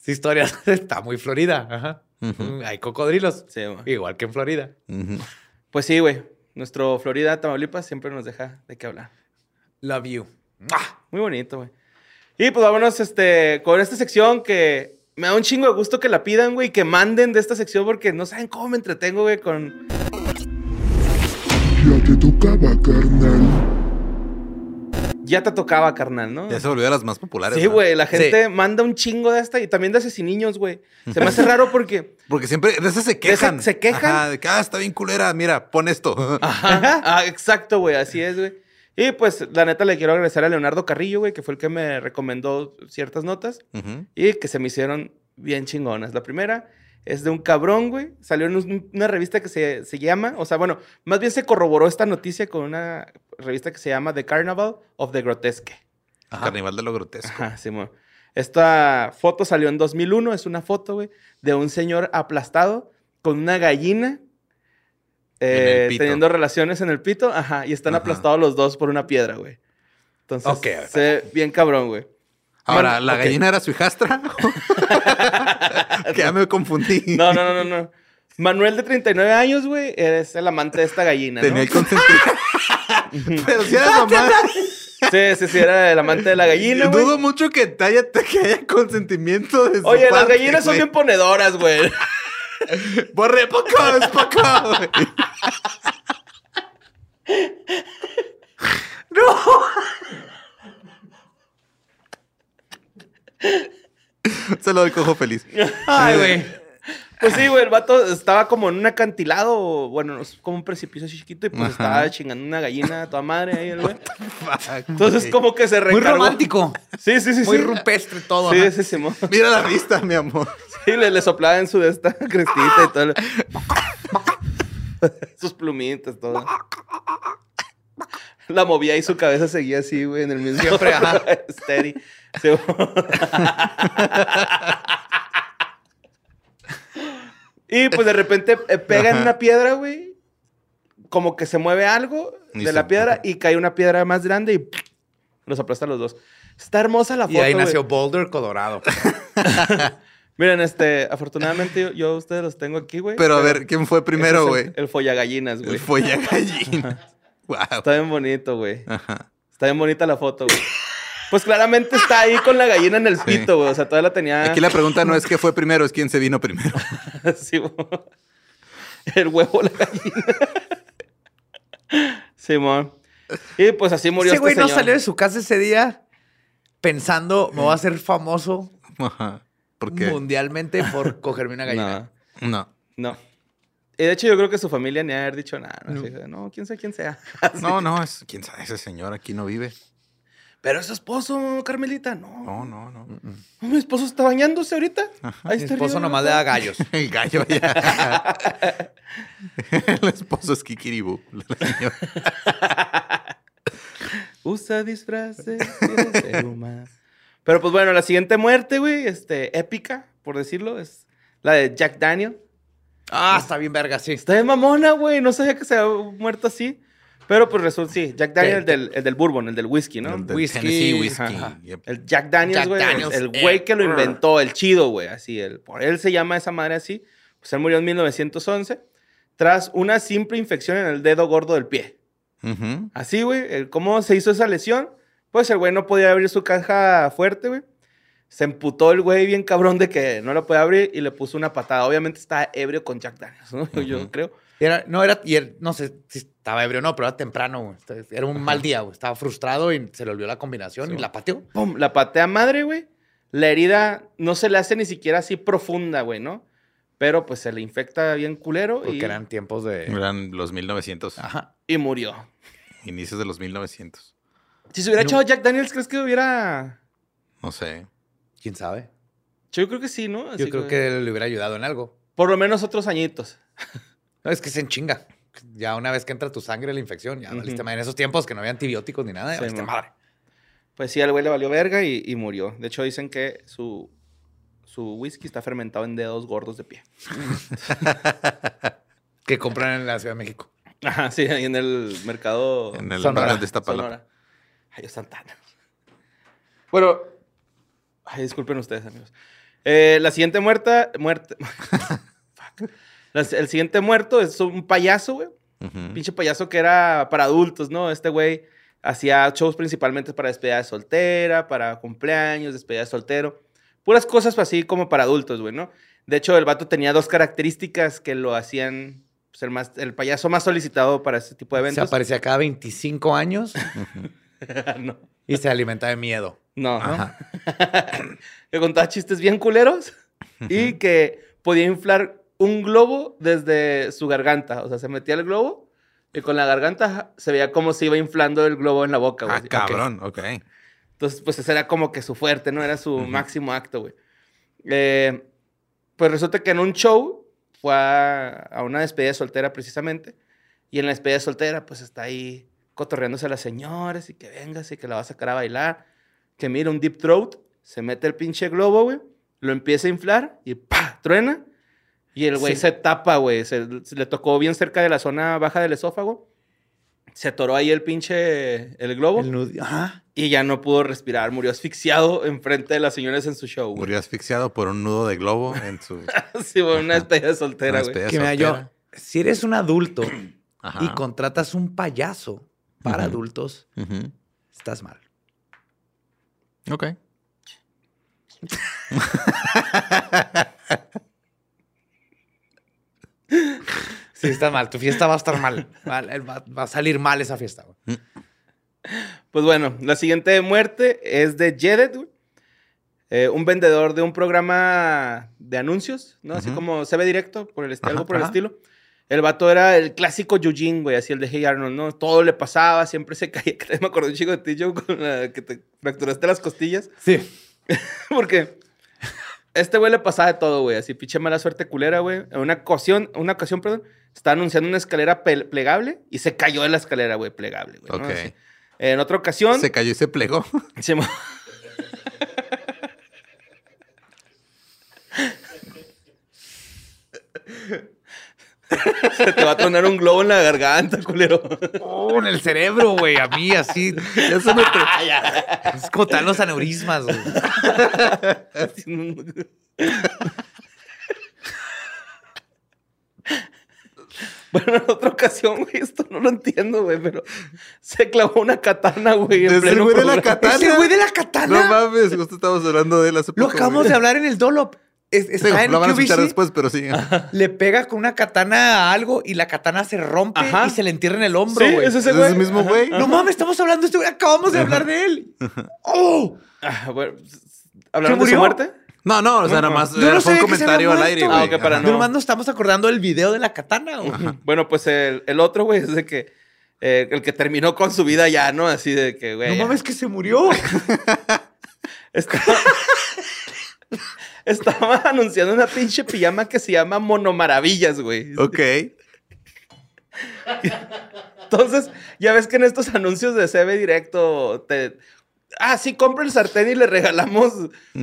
Speaker 2: esa historia está muy Florida. Ajá. Mm, Hay cocodrilos.
Speaker 4: Sí.
Speaker 2: Igual que en Florida.
Speaker 4: Pues sí, güey. Nuestro Florida, Tamaulipas siempre nos deja de qué hablar.
Speaker 2: Love you.
Speaker 4: Muy bonito, güey. Y pues vámonos este, con esta sección que me da un chingo de gusto que la pidan, güey, y que manden de esta sección porque no saben cómo me entretengo, güey, con...
Speaker 5: Ya te tocaba, carnal.
Speaker 4: Ya te tocaba, carnal, ¿no?
Speaker 3: Ya se volvió de las más populares.
Speaker 4: Sí,
Speaker 3: ¿no?
Speaker 4: güey, la gente manda un chingo de esta y también de asesiniños, güey. Se me hace raro porque...
Speaker 3: Porque siempre de esas se quejan.
Speaker 4: se quejan.
Speaker 3: Ajá, de que, ah, está bien culera, mira, pon esto.
Speaker 4: Ajá. Ah, exacto, güey, así es, güey. Y pues, la neta, le quiero agradecer a Leonardo Carrillo, güey, que fue el que me recomendó ciertas notas y que se me hicieron bien chingonas. La primera es de un cabrón, güey. Salió en un- una revista que se, se llama, o sea, bueno, más bien se corroboró esta noticia con una revista que se llama The Carnival of the Grotesque.
Speaker 3: Carnival de lo grotesco.
Speaker 4: Ajá, Simón. Esta foto salió en 2001, es una foto, güey, de un señor aplastado con una gallina eh, teniendo relaciones en el pito, ajá, y están
Speaker 3: Ajá.
Speaker 4: aplastados los dos por una piedra, güey. Entonces,
Speaker 2: Ok, a ver.
Speaker 4: se ve bien cabrón, güey.
Speaker 3: Ahora, ¿la
Speaker 4: ok.
Speaker 3: gallina era su hijastra? que ya me confundí.
Speaker 4: No, no, no, no, no. Manuel de 39 años, güey, es el amante de esta gallina,
Speaker 3: Tenía
Speaker 4: ¿no?
Speaker 3: el consentimiento. Pero si era mamá.
Speaker 4: Sí, sí, sí, era el amante de la gallina, güey.
Speaker 3: Dudo mucho que haya, que haya consentimiento de su
Speaker 4: Oye, las
Speaker 3: parte,
Speaker 4: gallinas son bien ponedoras, güey.
Speaker 3: Borre, poco, es poco. güey. No. Se lo doy cojo feliz.
Speaker 2: Ay, güey.
Speaker 4: Pues sí, güey, el vato estaba como en un acantilado, bueno, como un precipicio así chiquito, y pues
Speaker 3: Ajá.
Speaker 4: estaba chingando una gallina a toda madre ahí, el güey. Entonces, como que se
Speaker 2: Muy
Speaker 4: recargó.
Speaker 2: romántico.
Speaker 4: Sí, sí, sí.
Speaker 2: Muy
Speaker 4: sí.
Speaker 2: rupestre todo.
Speaker 4: Sí, sí, sí.
Speaker 3: Mira la vista, mi amor.
Speaker 4: Sí, le, le soplaba en su de esta crestita y todo. Sus plumitas, todo. La movía y su cabeza seguía así, güey, en el mismo.
Speaker 2: Siempre, ajá.
Speaker 4: Steady. Y pues de repente eh, pega en una piedra, güey. Como que se mueve algo
Speaker 3: Y
Speaker 4: de
Speaker 3: se-
Speaker 4: la piedra y cae una piedra más grande y los aplasta a los dos. Está hermosa la foto.
Speaker 2: Y ahí
Speaker 4: güey.
Speaker 2: nació Boulder, Colorado.
Speaker 4: Miren, este, afortunadamente yo, yo a ustedes los tengo aquí, güey.
Speaker 3: Pero a ver, ¿quién fue primero, güey?
Speaker 4: El, el follagallinas, güey.
Speaker 3: El folla gallina. Wow.
Speaker 4: Está bien bonito, güey.
Speaker 3: Ajá.
Speaker 4: Está bien bonita la foto, güey. Pues claramente está ahí con la gallina en el
Speaker 3: Sí.
Speaker 4: pito, güey. O sea, todavía la tenía.
Speaker 3: Aquí la pregunta no es qué fue primero, es quién se vino primero.
Speaker 4: Sí, güey. El huevo, la gallina. Simón. y pues así murió
Speaker 2: Ese
Speaker 4: este
Speaker 2: güey no
Speaker 4: señor.
Speaker 2: salió de su casa ese día pensando, me voy a hacer famoso
Speaker 3: Ajá.
Speaker 2: Mundialmente por cogerme una gallina.
Speaker 4: No,
Speaker 3: No.
Speaker 4: no. Y de hecho yo creo que su familia ni ha haber dicho nada. No, quién sabe quién sea.
Speaker 3: No, no, es, quién sabe, ese señor aquí no vive.
Speaker 4: Pero es su esposo, Carmelita. No.
Speaker 3: No, no, no.
Speaker 4: No, Mi esposo está bañándose ahorita. Ahí
Speaker 2: Mi
Speaker 4: está
Speaker 2: esposo
Speaker 4: arriba,
Speaker 2: nomás le da gallos.
Speaker 3: El gallo ya. El esposo es Kikiribu. la señora.
Speaker 4: Usa disfraces, quiere ser humano. Pero pues bueno, la siguiente muerte, güey, este, épica, por decirlo, es la de Jack Daniel.
Speaker 2: Ah, está bien verga, sí.
Speaker 4: Está de mamona, güey. No sabía que se había muerto así. Pero pues resulta, sí, Jack Daniel, el del, el del bourbon, el del whisky, ¿no?
Speaker 3: El del
Speaker 2: Whisky.
Speaker 3: Tennessee whiskey.
Speaker 4: Ajá.
Speaker 3: Yep.
Speaker 4: El Jack Daniels,
Speaker 2: Jack
Speaker 4: güey. El
Speaker 2: eh,
Speaker 4: güey que lo inventó, el chido, güey. Así, el, por él se llama esa madre así. Pues él murió en 1911 tras una simple infección en el dedo gordo del pie.
Speaker 3: Ujú.
Speaker 4: Así, güey. el- ¿Cómo se hizo esa lesión? Pues el güey no podía abrir su caja fuerte, güey. Se emputó el güey bien cabrón de que no la podía abrir y le puso una patada. Obviamente estaba ebrio con Jack Daniels, ¿no? Yo creo.
Speaker 2: Era, no, era, y él, no sé si estaba ebrio o no, pero era temprano, güey. Entonces, Era un mal día, güey. Estaba frustrado y se le olvidó la combinación y la pateó.
Speaker 4: ¡Pum! La patea madre, güey. La herida no se le hace ni siquiera así profunda, güey, ¿no? Pero pues se le infecta bien culero
Speaker 2: Porque
Speaker 4: y,
Speaker 2: eran tiempos de.
Speaker 3: Eran los 1900,
Speaker 2: Ajá.
Speaker 4: y murió.
Speaker 3: inicios de los 1900.
Speaker 4: Si se hubiera echado Jack Daniels, ¿crees que hubiera...?
Speaker 3: No sé.
Speaker 2: ¿Quién sabe?
Speaker 4: Yo creo que sí, ¿no? Así
Speaker 2: Yo creo que le hubiera ayudado en algo.
Speaker 4: Por lo menos otros añitos.
Speaker 2: No, es que se enchinga. Ya una vez que entra tu sangre la infección, ya
Speaker 4: Ujú.
Speaker 2: valiste madre. En esos tiempos que no había antibióticos ni nada, ya
Speaker 4: Sí,
Speaker 2: madre.
Speaker 4: Pues sí, al güey le valió verga y, y murió. De hecho, dicen que su, su whisky está fermentado en dedos gordos de pie.
Speaker 2: Que compran en la Ciudad de México.
Speaker 4: Ajá, sí, ahí en el mercado
Speaker 3: En el
Speaker 2: Sonora.
Speaker 3: De Iztapalapa.
Speaker 4: Sonora. Ay, Santana. Bueno, ay, disculpen ustedes, amigos. Eh, la siguiente muerta, muerte. Fuck. La- el siguiente muerto es un payaso, güey. Pinche payaso que era para adultos, ¿no? Este güey Hacía shows principalmente para despedida de soltera, para cumpleaños, despedida de soltero. Puras cosas así como para adultos, güey, ¿no? De hecho, el vato tenía dos características que lo hacían pues, el, más, el payaso más solicitado para ese tipo de
Speaker 2: Se
Speaker 4: eventos.
Speaker 2: aparecía cada 25 años
Speaker 4: no,
Speaker 2: y se alimenta de miedo.
Speaker 4: no. que contaba chistes bien culeros y que podía inflar un globo desde su garganta. O sea, se metía el globo y con la garganta se veía como se iba inflando el globo en la boca, güey.
Speaker 3: Ah, cabrón, ok.
Speaker 4: Entonces, pues ese era como que su fuerte, ¿no? Era su máximo acto, güey. Eh, pues resulta que en un show fue a, a una despedida de soltera precisamente. Y en la despedida de soltera, pues está ahí cotorreándose a las señoras y que vengas y que la va a sacar a bailar. Que mira un deep throat, se mete el pinche globo, güey, lo empieza a inflar y ¡pa! truena. Y el güey
Speaker 2: Sí.
Speaker 4: se tapa, güey. Se, se le tocó bien cerca de la zona baja del esófago. Se atoró ahí el pinche el globo.
Speaker 2: El nud- Ajá.
Speaker 4: Y ya no pudo respirar, murió asfixiado enfrente de las señoras en su show, güey.
Speaker 3: Murió asfixiado por un nudo de globo en su
Speaker 4: Sí, güey, una despedida de soltera, güey.
Speaker 2: Que mira, yo, si eres un adulto
Speaker 3: Ajá.
Speaker 2: y contratas un payaso para adultos, estás mal.
Speaker 3: Ok.
Speaker 2: Sí, estás mal. Tu fiesta va a estar mal. Va, a salir mal esa fiesta. güey.
Speaker 4: Pues bueno, la siguiente muerte es de Jedet. Eh, un vendedor de un programa de anuncios, ¿no? Así como se ve directo, por el,
Speaker 3: Ajá,
Speaker 4: algo por el estilo. El vato era el clásico Eugene, güey, así el de Hey Arnold, ¿no? Todo le pasaba, siempre se caía. Me acuerdo un chico de ti, Joe, con la que te fracturaste las costillas.
Speaker 2: Sí.
Speaker 4: Porque este güey le pasaba de todo, güey. Así, pinche mala suerte culera, güey. En una ocasión, una ocasión, perdón, estaba anunciando una escalera plegable y se cayó de la escalera, güey, plegable, güey.
Speaker 3: Ok.
Speaker 4: En otra ocasión...
Speaker 3: Se cayó y se plegó.
Speaker 4: se Se te va a tronar un globo en la garganta, culero.
Speaker 2: Oh, en el cerebro, güey. A mí, así.
Speaker 3: Ya se me
Speaker 2: Es como tal los aneurismas, güey.
Speaker 4: Bueno, en otra ocasión, güey, esto no lo entiendo, güey, pero se clavó una katana, güey, en pleno
Speaker 3: güey de la katana.
Speaker 2: Ese güey de la katana.
Speaker 3: No mames, justo estábamos hablando de él hace
Speaker 2: Lo acabamos
Speaker 3: güey.
Speaker 2: de hablar en el Dolop. Es-
Speaker 3: Sí,
Speaker 2: está en
Speaker 3: lo van a escuchar después, pero sí.
Speaker 2: Le pega con una katana a algo y la katana se rompe
Speaker 4: Ajá.
Speaker 2: y se le entierra en el hombro,
Speaker 4: Sí,
Speaker 2: güey.
Speaker 4: es ese
Speaker 3: ¿Es el mismo güey?
Speaker 2: No mames, estamos hablando de este güey. Acabamos de hablar de él. ¡Oh!
Speaker 4: Ah, bueno, ¿Hablaron
Speaker 2: ¿Se
Speaker 4: de su muerte?
Speaker 3: No, no, o sea, nada más
Speaker 2: no
Speaker 3: era- fue un comentario al aire, güey.
Speaker 4: Ah, ok, para no-
Speaker 2: Nomás nos estamos acordando del video de la katana, güey.
Speaker 4: Bueno, pues el, el otro, güey, es de que... eh, el que terminó con su vida ya, ¿no? Así de que, güey...
Speaker 2: No
Speaker 4: ya.
Speaker 2: mames que se murió.
Speaker 4: Estaba, estaba anunciando una pinche pijama que se llama Monomaravillas, güey.
Speaker 3: Ok.
Speaker 4: Entonces, ya ves que en estos anuncios de CB Directo te... Ah, sí, compra el sartén y le regalamos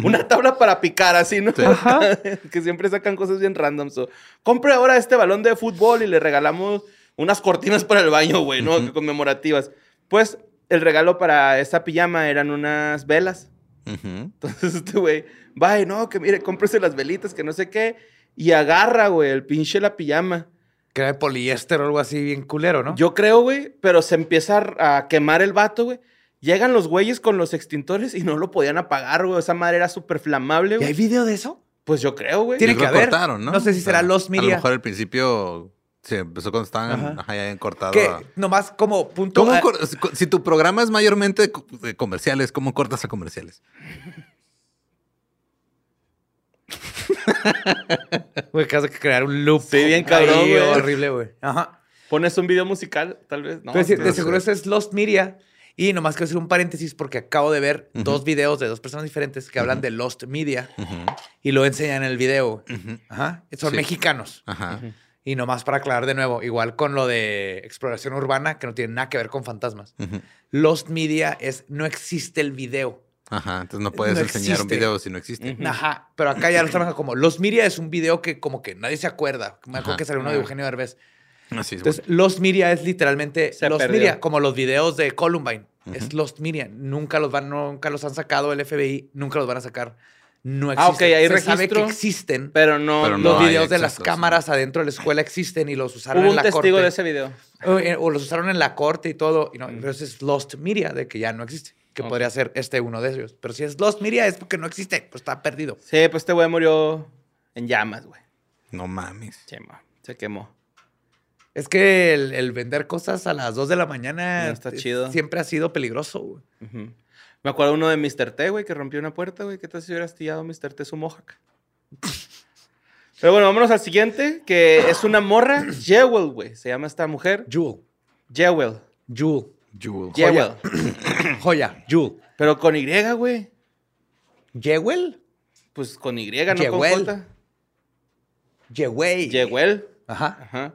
Speaker 4: una tabla para picar, así, ¿no?
Speaker 3: Sí.
Speaker 4: que siempre sacan cosas bien random. So, compre ahora este balón de fútbol y le regalamos unas cortinas para el baño, güey, ¿no? Conmemorativas. Pues el regalo para esta pijama eran unas velas. Entonces este güey va y no, que mire, cómprese las velitas, que no sé qué. Y agarra, güey, el pinche la pijama.
Speaker 2: Que era de poliéster o algo así bien culero, ¿no?
Speaker 4: Yo creo, güey, pero se empieza a a quemar el vato, güey. Llegan los güeyes con los extintores y no lo podían apagar, güey. Esa madre era súper flamable,
Speaker 2: ¿Y hay
Speaker 4: güey.
Speaker 2: video de eso?
Speaker 4: Pues yo creo, güey.
Speaker 2: Tiene que
Speaker 3: lo
Speaker 2: haber.
Speaker 3: cortaron, ¿no?
Speaker 2: No sé si será Lost
Speaker 3: A
Speaker 2: Media.
Speaker 3: lo mejor al principio se empezó cuando estaban
Speaker 2: Ajá.
Speaker 3: habían cortado.
Speaker 2: Que
Speaker 3: a-
Speaker 2: nomás como punto.
Speaker 3: ¿Cómo cor- si tu programa es mayormente de comerciales, ¿cómo cortas a comerciales?
Speaker 2: Güey, que crear un loop.
Speaker 4: Sí, bien cabrón, güey.
Speaker 2: Horrible, güey. Ajá.
Speaker 4: Pones un video musical, tal vez. No,
Speaker 2: Pero sí,
Speaker 4: no
Speaker 2: de seguro ese es Lost Media. Y nomás quiero hacer un paréntesis porque acabo de ver dos videos de dos personas diferentes que hablan de Lost Media y lo enseñan en el video. Ajá. Son
Speaker 3: Sí.
Speaker 2: mexicanos.
Speaker 3: Ajá.
Speaker 2: Y nomás para aclarar de nuevo, igual con lo de exploración urbana, que no tiene nada que ver con fantasmas. Lost Media es no existe el video.
Speaker 3: Ajá. Entonces no puedes
Speaker 2: No
Speaker 3: enseñar un video si no existe.
Speaker 2: Ajá. Pero acá ya lo están como Lost Media es un video que como que nadie se acuerda. Me acuerdo
Speaker 3: Ajá.
Speaker 2: que salió uno de Eugenio Derbez.
Speaker 3: Así es.
Speaker 2: Entonces, Lost Media es literalmente
Speaker 4: Se
Speaker 2: Lost
Speaker 4: perdió.
Speaker 2: Media, como los videos de Columbine. Es Lost Media. Nunca los van, nunca los han sacado el FBI, nunca los van a sacar. No
Speaker 4: Ah, ok,
Speaker 2: existen.
Speaker 4: hay
Speaker 2: Se sabe
Speaker 4: registro,
Speaker 2: que existen.
Speaker 4: Pero no,
Speaker 3: Pero
Speaker 2: los
Speaker 3: no hay,
Speaker 2: videos de las cámaras adentro de la escuela existen y los usaron
Speaker 4: hubo
Speaker 2: en
Speaker 4: un
Speaker 2: la
Speaker 4: testigo
Speaker 2: corte.
Speaker 4: de ese video.
Speaker 2: O, eh, o los usaron en la corte y todo. Y no,
Speaker 4: Mm.
Speaker 2: Pero eso es Lost Media, de que ya no existe. Que
Speaker 4: Ok.
Speaker 2: podría ser este uno de ellos. Pero si es Lost Media es porque no existe. Pues está perdido.
Speaker 4: Sí, pues este güey murió en llamas, güey.
Speaker 3: No mames.
Speaker 4: Se quemó. Se quemó.
Speaker 2: Es que el, el vender cosas a las 2 de la mañana
Speaker 4: No está
Speaker 2: es-
Speaker 4: chido.
Speaker 2: siempre ha sido peligroso. güey.
Speaker 4: Ujú. Me acuerdo uno de Mr. T, güey, que rompió una puerta, güey. ¿Qué tal si hubiera astillado Mr. T su mohawk? Pero bueno, vámonos al siguiente, que es una morra, Jewel, güey. Se llama esta mujer.
Speaker 2: Jewel.
Speaker 4: Jewel.
Speaker 2: Jewel.
Speaker 3: Jewel.
Speaker 4: Jewel.
Speaker 2: Joya. Jewel.
Speaker 4: Pero con Y, güey.
Speaker 2: Jewel.
Speaker 4: Pues con Y, no con
Speaker 2: Jewel.
Speaker 4: J.
Speaker 2: Jewel.
Speaker 4: Jewel.
Speaker 2: Ajá.
Speaker 4: Ajá.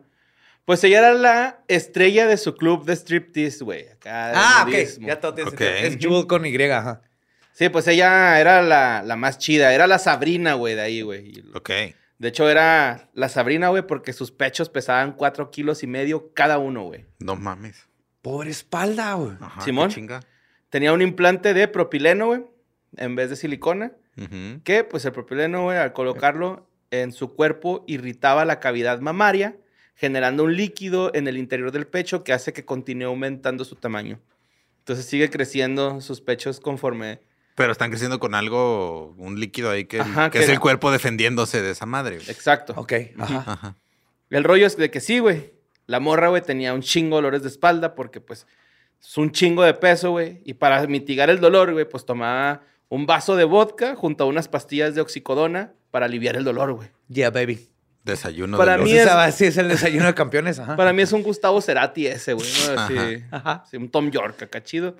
Speaker 4: Pues ella era la estrella de su club de striptease, güey.
Speaker 2: Ah, ok. Ya todo tiene
Speaker 3: Ok.
Speaker 2: sentido. Es Jewel con Y, ajá.
Speaker 4: Sí, pues ella era la, la más chida. Era la Sabrina, güey, de ahí, güey.
Speaker 3: Ok.
Speaker 4: De hecho, era la Sabrina, güey, porque sus pechos pesaban cuatro kilos y medio cada uno, güey.
Speaker 3: No mames.
Speaker 2: Pobre espalda, güey.
Speaker 3: Ajá,
Speaker 4: Simón.
Speaker 3: qué chinga.
Speaker 4: Tenía un implante de propileno, güey, en vez de silicona. Que, pues, el propileno, güey, al colocarlo en su cuerpo, irritaba la cavidad mamaria, generando un líquido en el interior del pecho que hace que continúe aumentando su tamaño. Entonces sigue creciendo sus pechos conforme.
Speaker 3: Pero están creciendo con algo, un líquido ahí que,
Speaker 4: Ajá,
Speaker 3: que
Speaker 4: que
Speaker 3: es el cuerpo defendiéndose de esa madre. güey.
Speaker 4: Exacto.
Speaker 2: Ok, ajá.
Speaker 3: Ajá.
Speaker 4: El rollo es de que sí, güey. La morra, güey, tenía un chingo de dolores de espalda porque, pues, es un chingo de peso, güey. Y para mitigar el dolor, güey, pues tomaba un vaso de vodka junto a unas pastillas de oxicodona para aliviar el dolor, güey.
Speaker 2: Yeah, baby.
Speaker 3: Desayuno
Speaker 4: Para
Speaker 3: de
Speaker 4: mí es-
Speaker 2: sabe- sí, es el desayuno de campeones, ajá.
Speaker 4: Para mí es un Gustavo Cerati ese, güey, ¿no? Así,
Speaker 2: Ajá.
Speaker 4: así, un Tom York acá chido.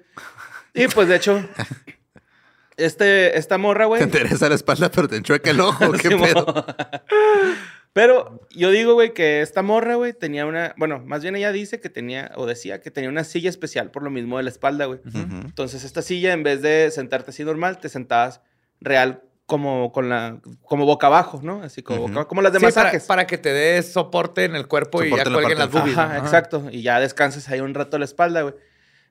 Speaker 4: Y pues, de hecho, este, esta morra, güey.
Speaker 3: Te interesa la espalda, pero te enchueca el ojo. ¿Qué pedo?
Speaker 4: Pero yo digo, güey, que esta morra, güey, tenía una. Bueno, más bien ella dice que tenía, o decía que tenía una silla especial por lo mismo de la espalda, güey. Entonces, esta silla, en vez de sentarte así normal, te sentabas real como con la. como boca abajo, ¿no? Así como,
Speaker 3: Ujú.
Speaker 4: boca- como las de
Speaker 2: Sí, para,
Speaker 4: masajes.
Speaker 2: para que te des soporte en el cuerpo y ya
Speaker 3: la
Speaker 2: cuelguen las boobies.
Speaker 4: Ajá,
Speaker 2: ¿no?
Speaker 4: exacto. Y ya descansas ahí un rato la espalda, güey.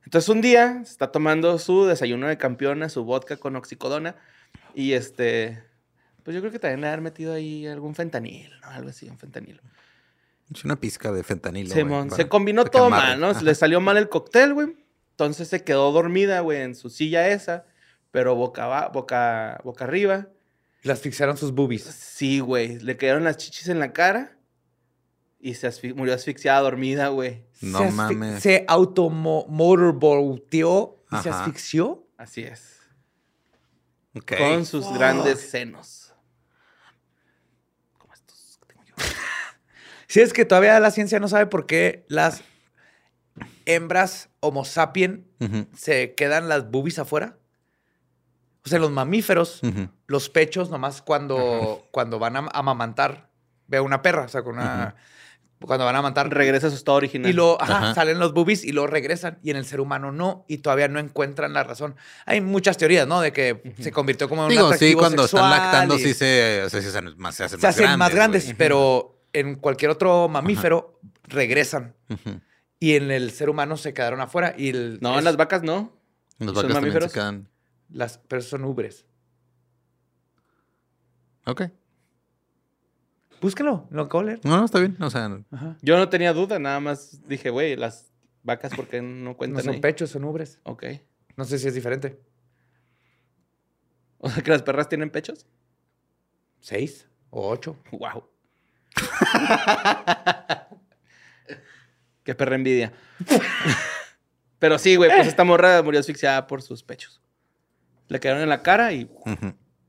Speaker 4: Entonces, un día se está tomando su desayuno de campeona, su vodka con oxicodona. Y este. Pues yo creo que también le haber metido ahí algún fentanil, ¿no? Algo así, un fentanilo.
Speaker 3: Es una pizca de fentanilo.
Speaker 4: Simón, se combinó todo mal, ¿no?
Speaker 3: Ajá.
Speaker 4: Le salió mal el cóctel, güey. Entonces se quedó dormida, güey, en su silla esa, pero boca, boca, boca arriba.
Speaker 2: Le asfixiaron sus boobies.
Speaker 4: Sí, güey. Le quedaron las chichis en la cara y se asfi- murió asfixiada dormida, güey.
Speaker 3: No
Speaker 2: se
Speaker 3: mames.
Speaker 2: Se automotorboteó y se asfixió.
Speaker 4: Así es. Con sus grandes senos. Como estos que tengo yo.
Speaker 2: Sí, es que todavía la ciencia no sabe por qué las hembras Homo sapien se quedan las boobies afuera. O sea, los mamíferos, los pechos, nomás cuando, cuando van a amamantar, veo una perra, o sea, con una. Cuando van a amamantar.
Speaker 4: Regresa a su estado original.
Speaker 2: Y luego ajá,
Speaker 3: Ajá.
Speaker 2: salen los boobies y luego regresan. Y en el ser humano no. Y todavía no encuentran la razón. Hay muchas teorías, ¿no? De que se convirtió como en un
Speaker 3: Digo, sí, cuando están lactando,
Speaker 2: y
Speaker 3: sí se, o sea, sí se hacen más, se hacen
Speaker 2: se hacen más grandes. Pero en cualquier otro mamífero regresan. Y en el ser humano se quedaron afuera. Y el,
Speaker 4: No,
Speaker 2: es-
Speaker 4: en las vacas no.
Speaker 3: Los
Speaker 4: ¿Son
Speaker 3: vacas también se
Speaker 4: mamíferos?
Speaker 3: quedan.
Speaker 2: Las- pero son ubres.
Speaker 3: Ok.
Speaker 2: Búsquelo, lo acabo de leer.
Speaker 3: No, no, está bien. O sea,
Speaker 2: Ajá.
Speaker 4: Yo no tenía duda, nada más dije, güey, las vacas, ¿por qué no
Speaker 2: No
Speaker 4: cuentan
Speaker 2: son
Speaker 4: ahí?
Speaker 2: pechos, son ubres.
Speaker 4: Ok.
Speaker 2: No sé si es diferente.
Speaker 4: O sea, que las perras tienen pechos.
Speaker 2: ¿Seis o ocho?
Speaker 4: Wow. Qué perra envidia. Pero sí, güey, pues esta morra murió asfixiada por sus pechos. Le quedaron en la cara y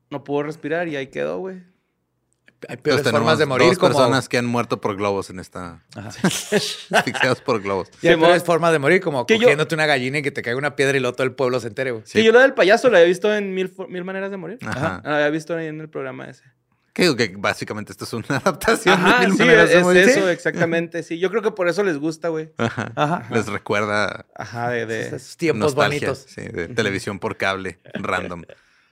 Speaker 4: no pudo respirar y ahí quedó, güey.
Speaker 2: Hay peores formas de morir
Speaker 3: dos
Speaker 2: como...
Speaker 3: personas que han muerto por globos en esta...
Speaker 2: Ajá.
Speaker 3: asfixiados por globos.
Speaker 2: Y hay peores formas de morir como
Speaker 4: Que yo-
Speaker 2: cogiéndote una gallina y que te caiga una piedra y luego todo el pueblo se entere, güey.
Speaker 3: Sí.
Speaker 4: Sí, yo lo del payaso lo había visto en Mil, Mil Maneras de Morir.
Speaker 3: Ajá.
Speaker 4: Lo había visto ahí en el programa ese.
Speaker 3: Que digo que básicamente esto es una adaptación
Speaker 4: Ajá,
Speaker 3: de mil
Speaker 4: sí,
Speaker 3: maneras de
Speaker 4: es eso, exactamente. Sí, yo creo que por eso les gusta, güey.
Speaker 3: Ajá.
Speaker 2: Ajá.
Speaker 3: Les recuerda
Speaker 4: Ajá, de... de...
Speaker 2: Esos tiempos
Speaker 3: nostalgia,
Speaker 2: bonitos.
Speaker 3: sí, de televisión por cable, random.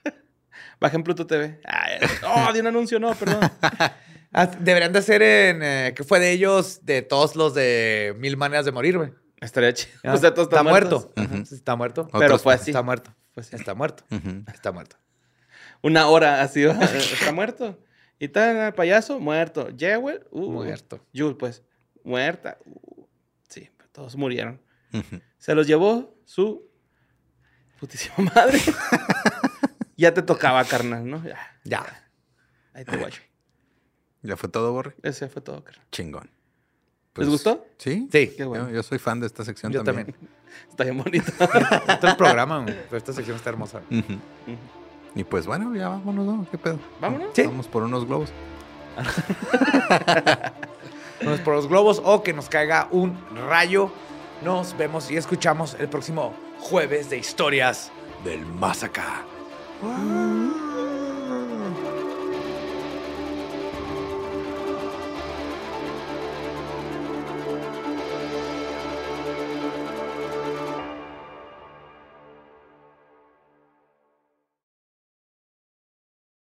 Speaker 4: Bajen Pluto TV. Ay, oh, de un anuncio, no, perdón.
Speaker 2: Ah, deberían de hacer en... eh, ¿Qué fue de ellos? De todos los de Mil Maneras de Morir, güey.
Speaker 4: Estaría chido.
Speaker 2: Ah,
Speaker 4: O sea, todos
Speaker 2: está muerto. Está muerto.
Speaker 4: Pero fue así.
Speaker 2: Está muerto.
Speaker 4: Pues.
Speaker 2: Está muerto. Está muerto.
Speaker 4: una hora así, va, está muerto. Y tal, el payaso, muerto. Jewel, uh,
Speaker 2: Muerto.
Speaker 4: Jules, pues, muerta. Uh, sí, todos murieron. Se los llevó su putísima madre. ya te tocaba, carnal, ¿no? Ya,
Speaker 2: Ya.
Speaker 4: ahí te guacho.
Speaker 3: ¿Ya fue todo, Borre?
Speaker 4: Ese fue todo, carnal.
Speaker 3: Chingón.
Speaker 4: ¿Les gustó?
Speaker 3: Sí.
Speaker 2: Sí.
Speaker 4: Qué bueno.
Speaker 3: Yo, yo soy fan de esta sección
Speaker 2: Yo
Speaker 3: también.
Speaker 2: también.
Speaker 4: Está bien bonito.
Speaker 2: Todo el programa. Pero esta sección está hermosa.
Speaker 3: Ujú. Y pues bueno, ya vámonos, ¿no? ¿Qué pedo?
Speaker 4: Vámonos.
Speaker 2: Sí.
Speaker 3: Vamos por unos globos.
Speaker 2: Unos por los globos o que nos caiga un rayo. Nos vemos y escuchamos el próximo jueves de historias del más acá.
Speaker 3: Wow.